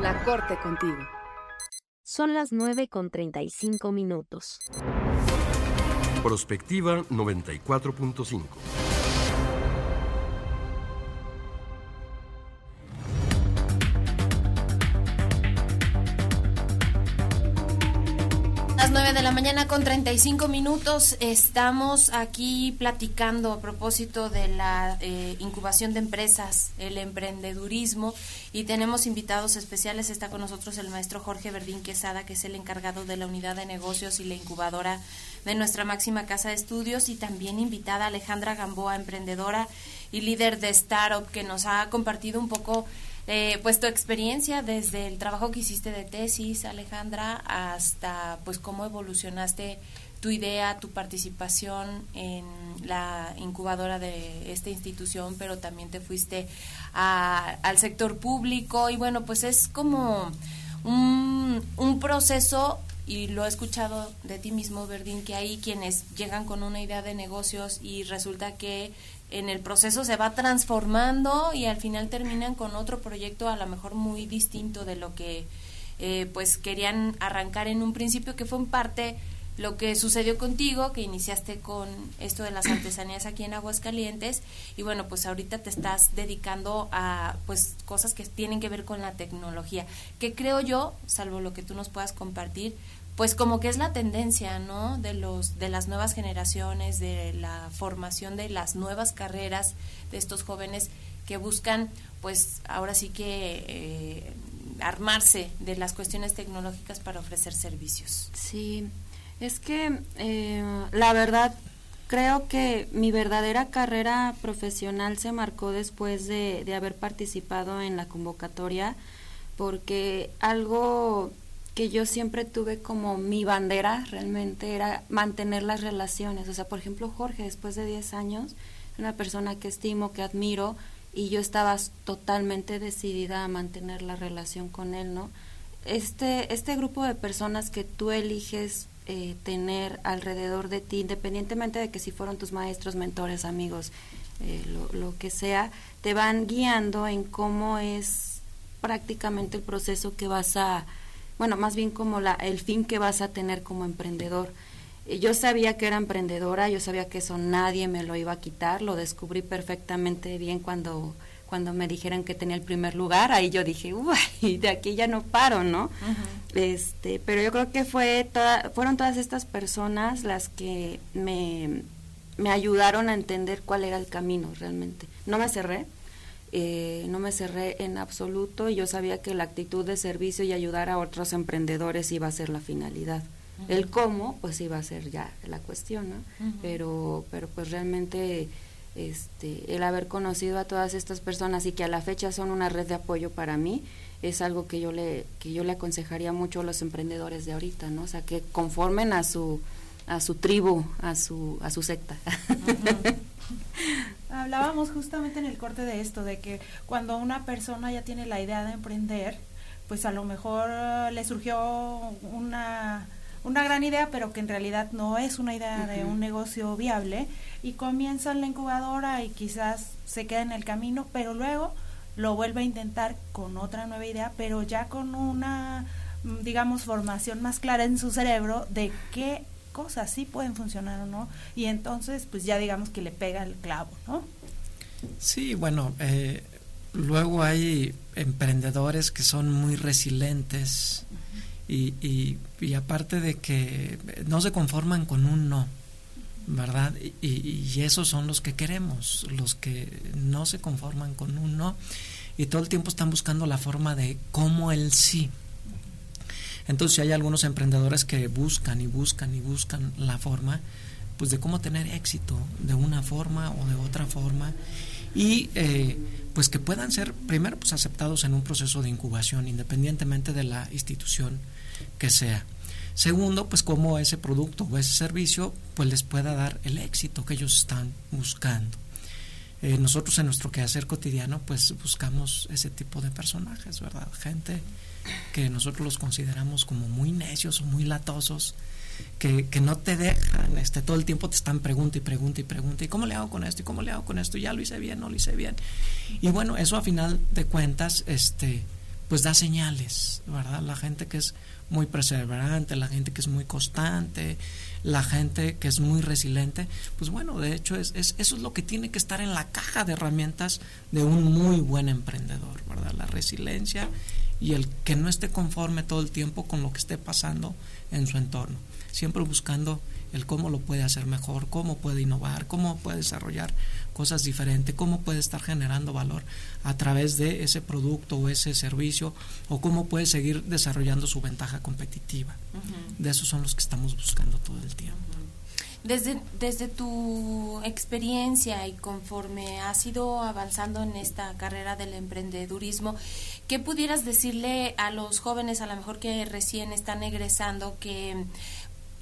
La Corte contigo. Son las 9 con 35 minutos. Prospectiva 94.5. con 35 minutos estamos aquí platicando a propósito de la eh, incubación de empresas, el emprendedurismo y tenemos invitados especiales. Está con nosotros el maestro Jorge Verdín Quesada, que es el encargado de la unidad de negocios y la incubadora de nuestra máxima casa de estudios y también invitada Alejandra Gamboa, emprendedora y líder de Startup, que nos ha compartido un poco eh, pues tu experiencia desde el trabajo que hiciste de tesis, Alejandra, hasta pues cómo evolucionaste tu idea, tu participación en la incubadora de esta institución, pero también te fuiste al sector público. Y bueno, pues es como un, un proceso y lo he escuchado de ti mismo, Verdín, que hay quienes llegan con una idea de negocios y resulta que en el proceso se va transformando y al final terminan con otro proyecto a lo mejor muy distinto de lo que eh, pues querían arrancar en un principio, que fue en parte lo que sucedió contigo, que iniciaste con esto de las artesanías aquí en Aguascalientes. Y bueno, pues ahorita te estás dedicando a pues cosas que tienen que ver con la tecnología, que creo yo, salvo lo que tú nos puedas compartir, pues como que es la tendencia, ¿no? De los de las nuevas generaciones, de la formación de las nuevas carreras de estos jóvenes que buscan, pues ahora sí que eh, armarse de las cuestiones tecnológicas para ofrecer servicios. Sí, es que eh, la verdad creo que mi verdadera carrera profesional se marcó después de, de haber participado en la convocatoria, porque algo que yo siempre tuve como mi bandera realmente era mantener las relaciones. O sea, por ejemplo, Jorge, después de 10 años, una persona que estimo, que admiro, y yo estaba totalmente decidida a mantener la relación con él, ¿no? Este, este grupo de personas que tú eliges eh, tener alrededor de ti, independientemente de que si fueron tus maestros, mentores, amigos, eh, lo, lo que sea, te van guiando en cómo es prácticamente el proceso que vas a, bueno, más bien como la, el fin que vas a tener como emprendedor. Yo sabía que era emprendedora, yo sabía que eso nadie me lo iba a quitar, lo descubrí perfectamente bien cuando, cuando me dijeron que tenía el primer lugar, ahí yo dije, uy, de aquí ya no paro, ¿no? este, pero yo creo que fue toda, fueron todas estas personas las que me, me ayudaron a entender cuál era el camino realmente. No me cerré, eh, no me cerré en absoluto y yo sabía que la actitud de servicio y ayudar a otros emprendedores iba a ser la finalidad. El cómo, pues iba a ser ya la cuestión, ¿no? Pero, pero pues realmente este, el haber conocido a todas estas personas y que a la fecha son una red de apoyo para mí, es algo que yo le, que yo le aconsejaría mucho a los emprendedores de ahorita, ¿no? O sea, que conformen a su, a su tribu, a su, a su secta. (laughs) Hablábamos justamente en el corte de esto, de que cuando una persona ya tiene la idea de emprender, pues a lo mejor le surgió una, una gran idea, pero que en realidad no es una idea de un negocio viable, y comienza en la incubadora y quizás se queda en el camino, pero luego lo vuelve a intentar con otra nueva idea, pero ya con una, digamos, formación más clara en su cerebro de qué cosas sí pueden funcionar o no, y entonces pues ya digamos que le pega el clavo, ¿no? Sí, bueno, eh, luego hay emprendedores que son muy resilientes Y, y, aparte de que no se conforman con un no, ¿verdad? Y, esos son los que queremos, los que no se conforman con un no y todo el tiempo están buscando la forma de cómo el sí. Entonces hay algunos emprendedores que buscan y buscan y buscan la forma pues de cómo tener éxito de una forma o de otra forma y eh, pues que puedan ser primero pues aceptados en un proceso de incubación independientemente de la institución que sea. Segundo, pues cómo ese producto o ese servicio pues les pueda dar el éxito que ellos están buscando. Eh, nosotros en nuestro quehacer cotidiano pues buscamos ese tipo de personajes, ¿verdad? Gente que nosotros los consideramos como muy necios o muy latosos, que, que, no te dejan, este, todo el tiempo te están pregunta y pregunta y pregunta, ¿y cómo le hago con esto? ¿Y cómo le hago con esto? ¿Ya lo hice bien? ¿No lo hice bien? Y bueno, eso a final de cuentas, este, pues da señales, ¿verdad? La gente que es muy perseverante, la gente que es muy constante, la gente que es muy resiliente, pues bueno, de hecho es, es, eso es lo que tiene que estar en la caja de herramientas de un muy buen emprendedor, ¿verdad? La resiliencia y el que no esté conforme todo el tiempo con lo que esté pasando en su entorno, siempre buscando el cómo lo puede hacer mejor, cómo puede innovar, cómo puede desarrollar cosas diferentes, cómo puede estar generando valor a través de ese producto o ese servicio o cómo puede seguir desarrollando su ventaja competitiva. De esos son los que estamos buscando todo el tiempo. Desde, desde tu experiencia y conforme has ido avanzando en esta carrera del emprendedurismo, ¿qué pudieras decirle a los jóvenes, a lo mejor que recién están egresando, que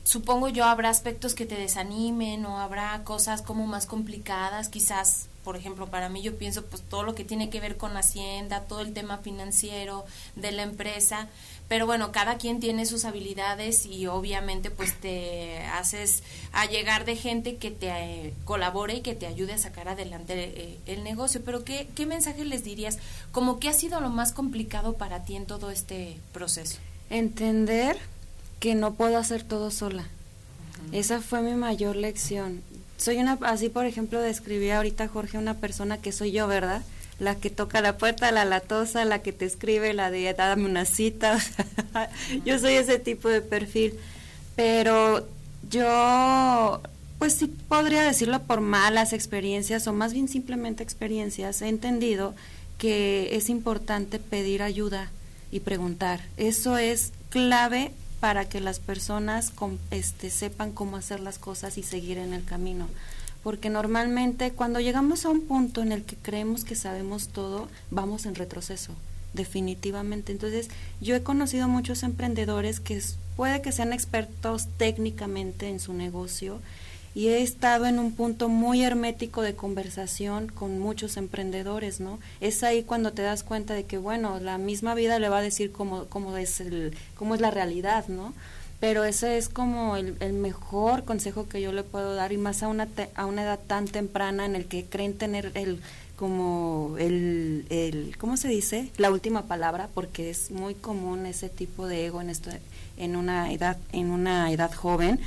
supongo yo habrá aspectos que te desanimen o habrá cosas como más complicadas, quizás, por ejemplo, para mí yo pienso pues todo lo que tiene que ver con Hacienda, todo el tema financiero de la empresa, pero bueno, cada quien tiene sus habilidades y obviamente pues te haces a llegar de gente que te eh, colabore y que te ayude a sacar adelante eh, el negocio, pero ¿qué, ¿qué mensaje les dirías? Como que ha sido lo más complicado para ti en todo este proceso? Entender que no puedo hacer todo sola. Esa fue mi mayor lección. Soy una, así por ejemplo, describí ahorita Jorge una persona que soy yo, ¿verdad? La que toca la puerta, la latosa, la que te escribe, la de dame una cita. (laughs) yo soy ese tipo de perfil. Pero yo, pues sí podría decirlo por malas experiencias o más bien simplemente experiencias, he entendido que es importante pedir ayuda y preguntar. Eso es clave para que las personas este, sepan cómo hacer las cosas y seguir en el camino. Porque normalmente cuando llegamos a un punto en el que creemos que sabemos todo, vamos en retroceso, definitivamente. Entonces, yo he conocido muchos emprendedores que puede que sean expertos técnicamente en su negocio, y he estado en un punto muy hermético de conversación con muchos emprendedores, ¿no? Es ahí cuando te das cuenta de que, bueno, la misma vida le va a decir cómo, cómo, es, el, cómo es la realidad, ¿no? Pero ese es como el, mejor consejo que yo le puedo dar y más a una, a una edad tan temprana en el que creen tener el como el, el, ¿cómo se dice? La última palabra, porque es muy común ese tipo de ego en esto, en una edad, en una edad joven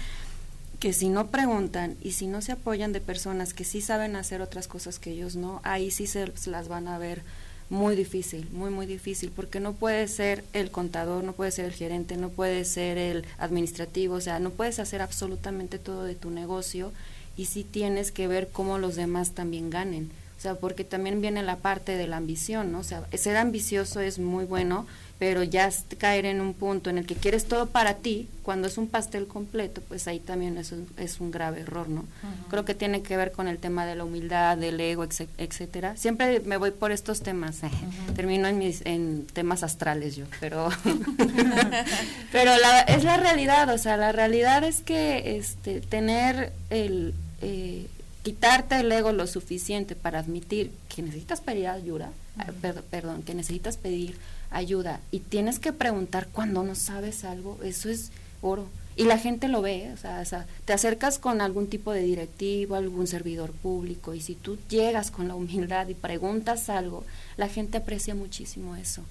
que si no preguntan y si no se apoyan de personas que sí saben hacer otras cosas que ellos no, ahí sí se las van a ver muy difícil, muy, muy difícil, porque no puede ser el contador, no puede ser el gerente, no puede ser el administrativo, o sea, no puedes hacer absolutamente todo de tu negocio y sí tienes que ver cómo los demás también ganen. O sea, porque también viene la parte de la ambición, ¿no? O sea, ser ambicioso es muy bueno, pero ya caer en un punto en el que quieres todo para ti, cuando es un pastel completo, pues ahí también es un, es un grave error, ¿no? Creo que tiene que ver con el tema de la humildad, del ego, etcétera. Siempre me voy por estos temas, eh. termino en, mis, en temas astrales yo, pero (laughs) (laughs) pero la, es la realidad, o sea, la realidad es que este tener el eh, quitarte el ego lo suficiente para admitir que necesitas pedir ayuda, perdón, perdón, que necesitas pedir ayuda. Y tienes que preguntar cuando no sabes algo, eso es oro. Y la gente lo ve, o sea, o sea, te acercas con algún tipo de directivo, algún servidor público, y si tú llegas con la humildad y preguntas algo, la gente aprecia muchísimo eso,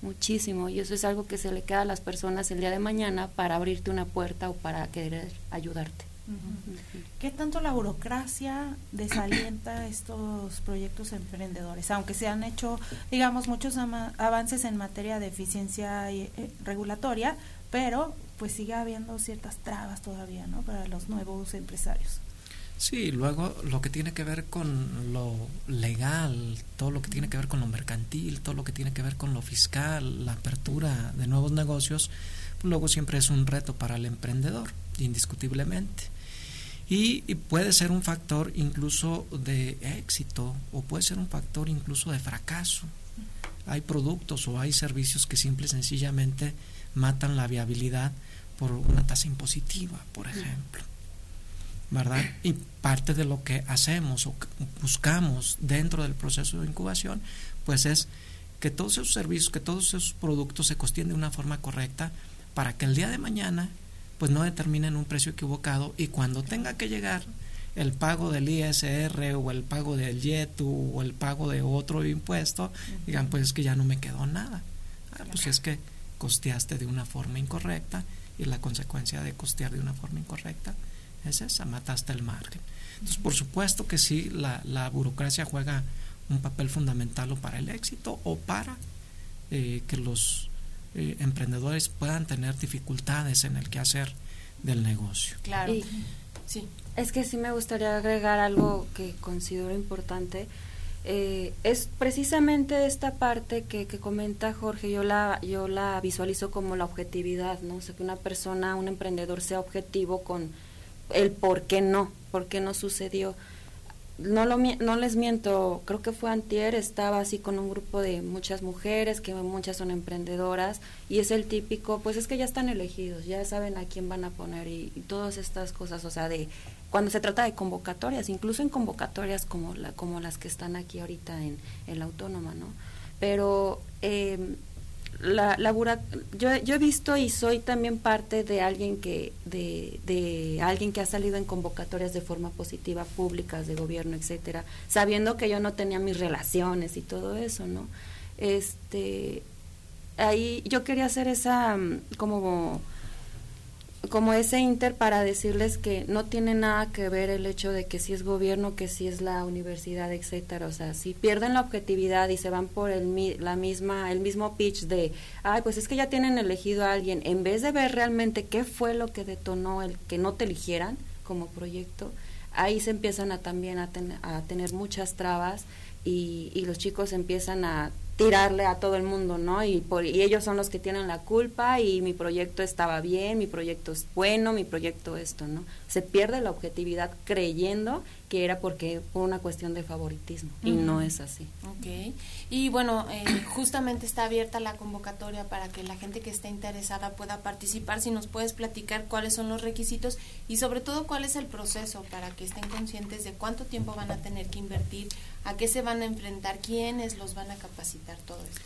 muchísimo, y eso es algo que se le queda a las personas el día de mañana para abrirte una puerta o para querer ayudarte. ¿Qué tanto la burocracia desalienta (clears throat) estos proyectos emprendedores? Aunque se han hecho, digamos, muchos avances en materia de eficiencia eh, regulatoria, pero pues sigue habiendo ciertas trabas todavía, ¿no? Para los nuevos empresarios. Sí, luego lo que tiene que ver con lo legal, todo lo que tiene que ver con lo mercantil, todo lo que tiene que ver con lo fiscal, la apertura de nuevos negocios, pues luego siempre es un reto para el emprendedor, indiscutiblemente. Y, puede ser un factor incluso de éxito o puede ser un factor incluso de fracaso. Hay productos o hay servicios que simple y sencillamente matan la viabilidad por una tasa impositiva, por ejemplo. ¿verdad? Y parte de lo que hacemos o buscamos dentro del proceso de incubación, pues es que todos esos servicios, que todos esos productos se costien de una forma correcta para que el día de mañana pues no determinen un precio equivocado y cuando tenga que llegar el pago del ISR o el pago del YETU o el pago de otro impuesto, digan pues es que ya no me quedó nada. Ah, pues es que costeaste de una forma incorrecta y la consecuencia de costear de una forma incorrecta es esa, mataste el margen. Entonces, por supuesto que sí, la, la burocracia juega un papel fundamental o para el éxito o para eh, que los eh, emprendedores puedan tener dificultades en el quehacer del negocio. Claro. sí. Es que sí me gustaría agregar algo que considero importante. Eh, es precisamente esta parte que, que, comenta Jorge, yo la, yo la visualizo como la objetividad, ¿no? O sea, que una persona, un emprendedor sea objetivo con el por qué no, por qué no sucedió. No, lo, no les miento, creo que fue antier, estaba así con un grupo de muchas mujeres, que muchas son emprendedoras, y es el típico, pues es que ya están elegidos, ya saben a quién van a poner y, todas estas cosas, o sea, de cuando se trata de convocatorias, incluso en convocatorias como, la, como las que están aquí ahorita en, en la autónoma, ¿no? Pero eh, la, la yo, yo he visto y soy también parte de alguien que de, de alguien que ha salido en convocatorias de forma positiva públicas de gobierno etcétera sabiendo que yo no tenía mis relaciones y todo eso no este ahí yo quería hacer esa mm, como como ese inter para decirles que no tiene nada que ver el hecho de que si es gobierno, que si es la universidad, etcétera. O sea, si pierden la objetividad y se van por el, la misma, el mismo pitch de, ay, pues es que ya tienen elegido a alguien, en vez de ver realmente qué fue lo que detonó el que no te eligieran como proyecto, ahí se empiezan a también a, a tener muchas trabas y, y los chicos empiezan a tirarle a todo el mundo, ¿no? Y, por, y ellos son los que tienen la culpa y mi proyecto estaba bien, mi proyecto es bueno, mi proyecto esto, ¿no? Se pierde la objetividad creyendo que era porque fue una cuestión de favoritismo y no es así. Ok, y bueno, eh, justamente está abierta la convocatoria para que la gente que esté interesada pueda participar, si nos puedes platicar cuáles son los requisitos y sobre todo cuál es el proceso para que estén conscientes de cuánto tiempo van a tener que invertir, a qué se van a enfrentar, quiénes los van a capacitar, todo esto.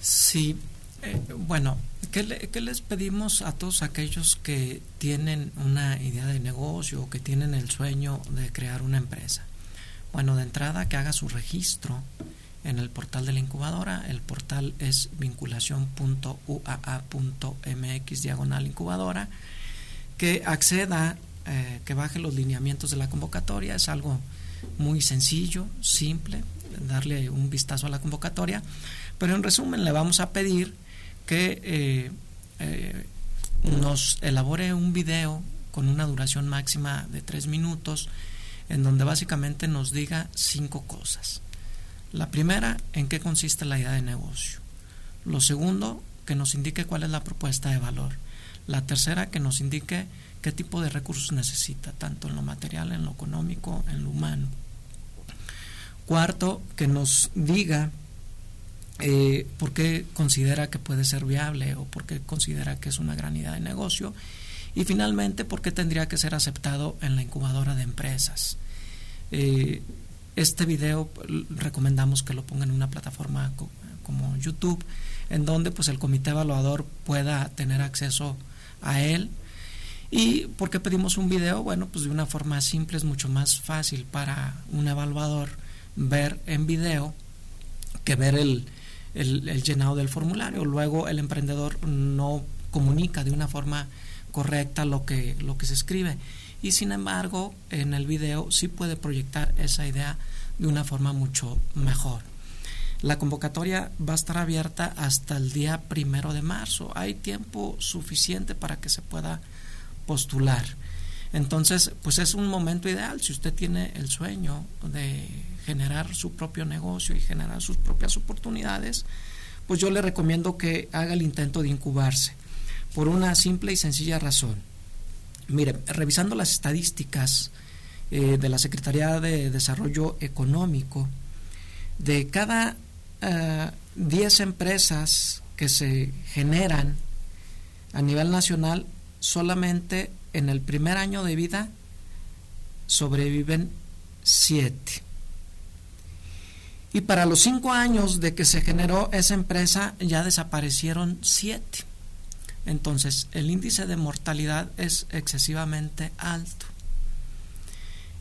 Sí, eh, bueno, ¿qué, les pedimos a todos aquellos que tienen una idea de negocio o que tienen el sueño de crear una empresa? Bueno, de entrada que haga su registro en el portal de la incubadora. El portal es vinculación.uaa.mx diagonal incubadora. Que acceda, eh, que baje los lineamientos de la convocatoria. Es algo muy sencillo, simple, darle un vistazo a la convocatoria. Pero en resumen, le vamos a pedir que eh, eh, nos elabore un video con una duración máxima de tres minutos, en donde básicamente nos diga cinco cosas. La primera, en qué consiste la idea de negocio. Lo segundo, que nos indique cuál es la propuesta de valor. La tercera, que nos indique qué tipo de recursos necesita, tanto en lo material, en lo económico, en lo humano. Cuarto, que nos diga eh, por qué considera que puede ser viable o por qué considera que es una gran idea de negocio y finalmente por qué tendría que ser aceptado en la incubadora de empresas. Eh, este video recomendamos que lo pongan en una plataforma como YouTube en donde pues el comité evaluador pueda tener acceso a él y por qué pedimos un video bueno pues de una forma simple es mucho más fácil para un evaluador ver en video que ver el, el, llenado del formulario. Luego el emprendedor no comunica de una forma correcta lo que, lo que se escribe. y sin embargo en el video sí puede proyectar esa idea de una forma mucho mejor. La convocatoria va a estar abierta hasta el día primero de marzo. Hay tiempo suficiente para que se pueda postular. Entonces, pues es un momento ideal. Si usted tiene el sueño de generar su propio negocio y generar sus propias oportunidades, pues yo le recomiendo que haga el intento de incubarse. Por una simple y sencilla razón. Mire, revisando las estadísticas eh, de la Secretaría de Desarrollo Económico, de cada 10 eh, empresas que se generan a nivel nacional, solamente en el primer año de vida sobreviven 7. Y para los 5 años de que se generó esa empresa ya desaparecieron 7. Entonces el índice de mortalidad es excesivamente alto.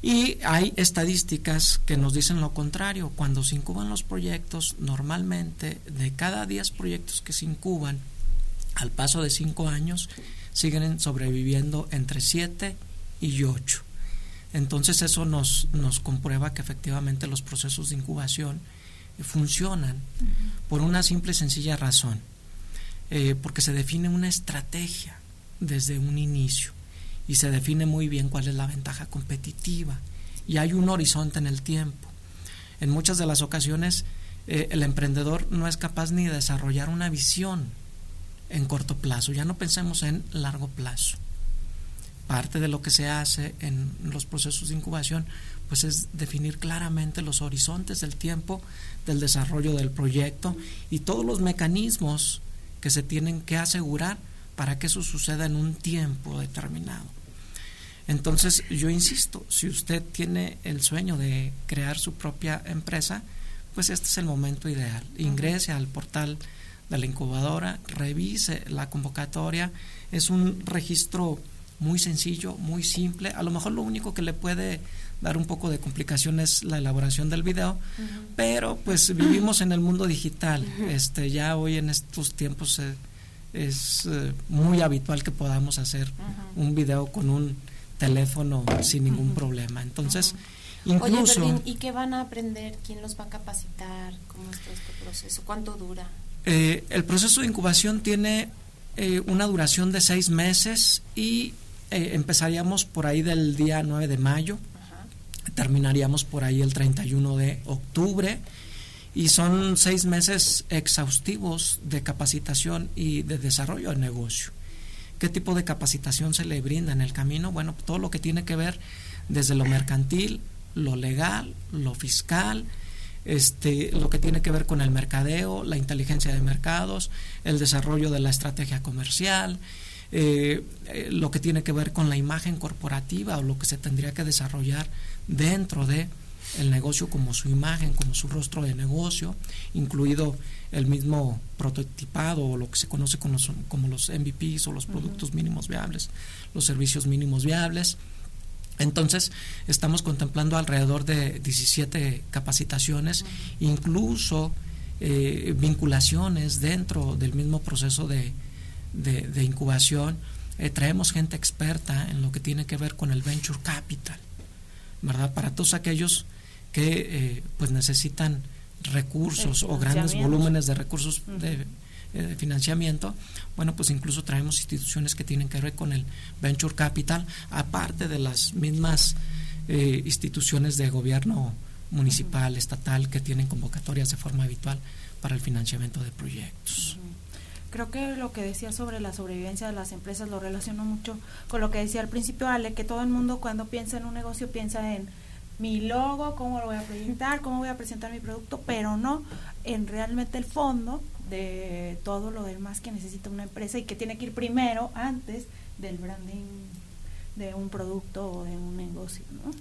Y hay estadísticas que nos dicen lo contrario. Cuando se incuban los proyectos, normalmente de cada 10 proyectos que se incuban, al paso de 5 años, siguen sobreviviendo entre 7 y 8. Entonces eso nos, nos comprueba que efectivamente los procesos de incubación funcionan por una simple y sencilla razón. Eh, porque se define una estrategia desde un inicio y se define muy bien cuál es la ventaja competitiva y hay un horizonte en el tiempo. En muchas de las ocasiones eh, el emprendedor no es capaz ni de desarrollar una visión en corto plazo, ya no pensemos en largo plazo. Parte de lo que se hace en los procesos de incubación pues es definir claramente los horizontes del tiempo del desarrollo del proyecto y todos los mecanismos que se tienen que asegurar para que eso suceda en un tiempo determinado. Entonces, yo insisto, si usted tiene el sueño de crear su propia empresa, pues este es el momento ideal. Ingrese al portal de la incubadora, revise la convocatoria. Es un registro muy sencillo, muy simple. A lo mejor lo único que le puede dar un poco de complicación es la elaboración del video, pero pues vivimos en el mundo digital. Este ya hoy en estos tiempos eh, es eh, muy habitual que podamos hacer un video con un teléfono sin ningún problema. Entonces, incluso... Oye, ¿y qué van a aprender? ¿Quién los va a capacitar? ¿Cómo está este proceso? ¿Cuánto dura? Eh, el proceso de incubación tiene eh, una duración de seis meses y eh, empezaríamos por ahí del día 9 de mayo, terminaríamos por ahí el 31 de octubre y son seis meses exhaustivos de capacitación y de desarrollo de negocio. ¿Qué tipo de capacitación se le brinda en el camino? Bueno, todo lo que tiene que ver desde lo mercantil, lo legal, lo fiscal, este, lo que tiene que ver con el mercadeo, la inteligencia de mercados, el desarrollo de la estrategia comercial, eh, eh, lo que tiene que ver con la imagen corporativa o lo que se tendría que desarrollar dentro de el negocio como su imagen, como su rostro de negocio, incluido el mismo prototipado o lo que se conoce como los, como los MVPs o los productos mínimos viables, los servicios mínimos viables. Entonces, estamos contemplando alrededor de 17 capacitaciones, incluso eh, vinculaciones dentro del mismo proceso de, de, incubación. Eh, traemos gente experta en lo que tiene que ver con el venture capital, ¿verdad? Para todos aquellos que eh, pues necesitan recursos o grandes volúmenes de recursos eh, de, financiamiento, bueno, pues incluso traemos instituciones que tienen que ver con el venture capital, aparte de las mismas eh, instituciones de gobierno municipal, estatal, que tienen convocatorias de forma habitual para el financiamiento de proyectos. Creo que lo que decía sobre la sobrevivencia de las empresas lo relaciono mucho con lo que decía al principio Ale, que todo el mundo cuando piensa en un negocio piensa en mi logo, cómo lo voy a proyectar, cómo voy a presentar mi producto, pero no en realmente el fondo de todo lo demás que necesita una empresa y que tiene que ir primero antes del branding de un producto o de un negocio, ¿no?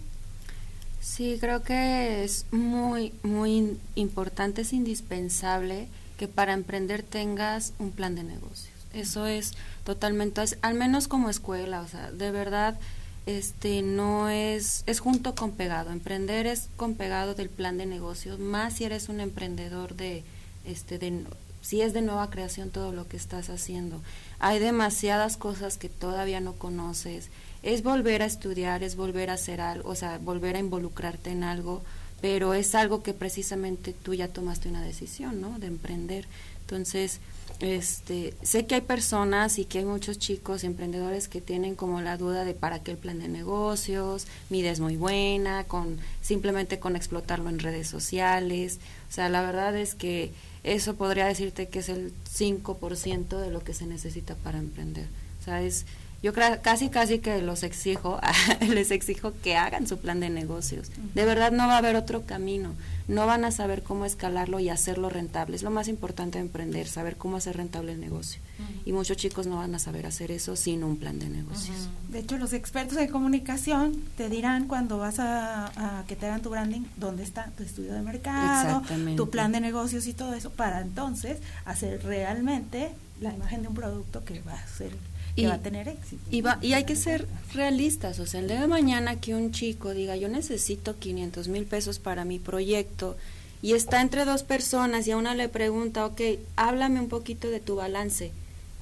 Sí, creo que es muy, muy importante, es indispensable que para emprender tengas un plan de negocios. Eso es totalmente, al menos como escuela, o sea, de verdad este no es es junto con pegado emprender es con pegado del plan de negocios más si eres un emprendedor de este de si es de nueva creación todo lo que estás haciendo. Hay demasiadas cosas que todavía no conoces. Es volver a estudiar, es volver a hacer algo, o sea, volver a involucrarte en algo, pero es algo que precisamente tú ya tomaste una decisión, ¿no? De emprender. Entonces, este, sé que hay personas y que hay muchos chicos emprendedores que tienen como la duda de para qué el plan de negocios, mi idea es muy buena, con simplemente con explotarlo en redes sociales. O sea, la verdad es que eso podría decirte que es el 5% de lo que se necesita para emprender. O sea, es yo casi casi que los exijo, (laughs) les exijo que hagan su plan de negocios. De verdad no va a haber otro camino. No van a saber cómo escalarlo y hacerlo rentable. Es lo más importante de emprender, saber cómo hacer rentable el negocio. Y muchos chicos no van a saber hacer eso sin un plan de negocios. De hecho, los expertos en comunicación te dirán cuando vas a, que te hagan tu branding, dónde está tu estudio de mercado, tu plan de negocios y todo eso, para entonces hacer realmente la imagen de un producto que va a ser y, va a tener éxito. Y, va, y hay que ser realistas, o sea, el día de mañana que un chico diga, yo necesito 500 mil pesos para mi proyecto, y está entre dos personas y a una le pregunta, ok, háblame un poquito de tu balance.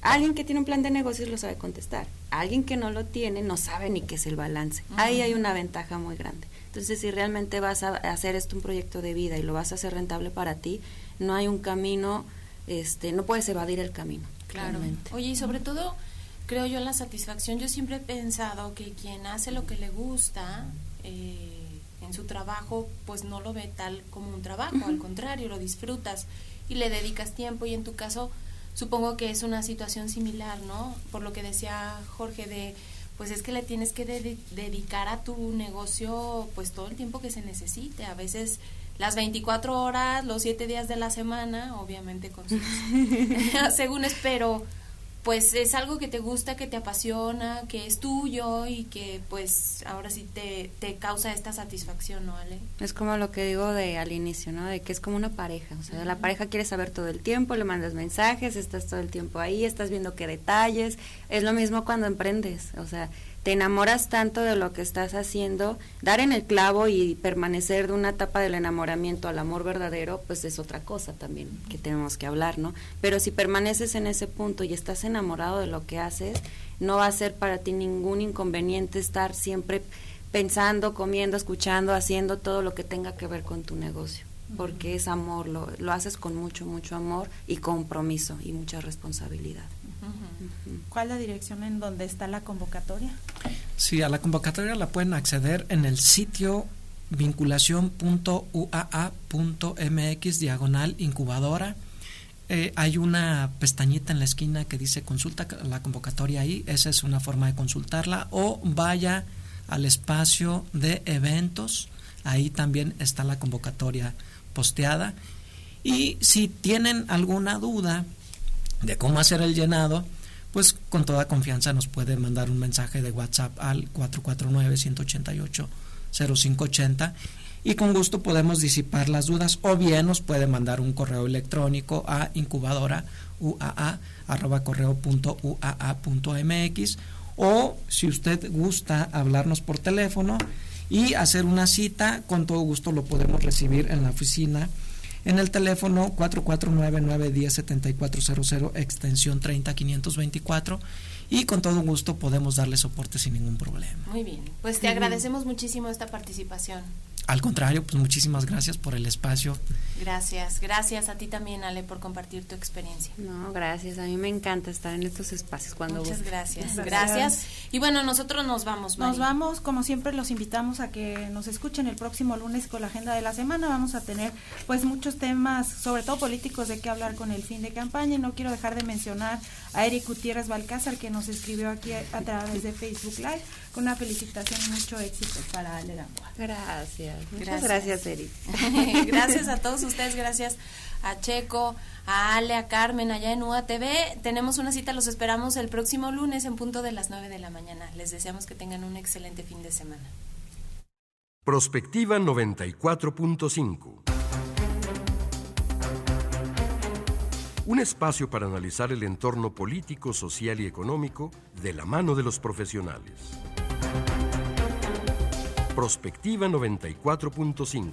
Alguien que tiene un plan de negocios lo sabe contestar. Alguien que no lo tiene no sabe ni qué es el balance. Ahí hay una ventaja muy grande. Entonces, si realmente vas a hacer esto un proyecto de vida y lo vas a hacer rentable para ti, no hay un camino, este, no puedes evadir el camino. Claro. Oye, y sobre todo, creo yo en la satisfacción. Yo siempre he pensado que quien hace lo que le gusta eh, en su trabajo, pues no lo ve tal como un trabajo, al contrario, lo disfrutas y le dedicas tiempo y en tu caso supongo que es una situación similar, ¿no? Por lo que decía Jorge de pues es que le tienes que dedicar a tu negocio pues todo el tiempo que se necesite. A veces las 24 horas, los 7 días de la semana, obviamente con sus (laughs) (laughs) según espero pues es algo que te gusta, que te apasiona, que es tuyo y que pues ahora sí te, te causa esta satisfacción, ¿no, Ale? Es como lo que digo de al inicio, ¿no? De que es como una pareja, o sea, la pareja quiere saber todo el tiempo, le mandas mensajes, estás todo el tiempo ahí, estás viendo qué detalles, es lo mismo cuando emprendes, o sea, te enamoras tanto de lo que estás haciendo, dar en el clavo y permanecer de una etapa del enamoramiento al amor verdadero, pues es otra cosa también que tenemos que hablar, ¿no? Pero si permaneces en ese punto y estás enamorado de lo que haces, no va a ser para ti ningún inconveniente estar siempre pensando, comiendo, escuchando, haciendo todo lo que tenga que ver con tu negocio, porque es amor, lo, lo haces con mucho, mucho amor y compromiso y mucha responsabilidad. ¿Cuál es la dirección en donde está la convocatoria? Sí, a la convocatoria la pueden acceder en el sitio vinculación.uaa.mx diagonal incubadora. Eh, hay una pestañita en la esquina que dice consulta la convocatoria ahí, esa es una forma de consultarla, o vaya al espacio de eventos, ahí también está la convocatoria posteada. Y si tienen alguna duda de cómo hacer el llenado, pues con toda confianza nos puede mandar un mensaje de WhatsApp al 449-188-0580 y con gusto podemos disipar las dudas o bien nos puede mandar un correo electrónico a incubadora uaa o si usted gusta hablarnos por teléfono y hacer una cita, con todo gusto lo podemos recibir en la oficina en el teléfono 449-910-7400, extensión 30524 y con todo gusto podemos darle soporte sin ningún problema. Muy bien, pues te agradecemos muchísimo esta participación. Al contrario, pues muchísimas gracias por el espacio. Gracias, gracias a ti también, Ale, por compartir tu experiencia. No, gracias, a mí me encanta estar en estos espacios cuando Muchas gracias. gracias, Y bueno, nosotros nos vamos. Nos vamos, como siempre los invitamos a que nos escuchen el próximo lunes con la agenda de la semana. Vamos a tener pues muchos temas, sobre todo políticos, de qué hablar con el fin de campaña. Y no quiero dejar de mencionar a Eric Gutiérrez Balcázar, que nos escribió aquí a través de Facebook Live, una felicitación y mucho éxito para Ale Gamboa. Gracias. Muchas gracias, Eric. (laughs) gracias a todos (laughs) ustedes, gracias a Checo, a Ale, a Carmen, allá en UATV. Tenemos una cita, los esperamos el próximo lunes en punto de las 9 de la mañana. Les deseamos que tengan un excelente fin de semana. Prospectiva 94.5 Un espacio para analizar el entorno político, social y económico de la mano de los profesionales. Prospectiva 94.5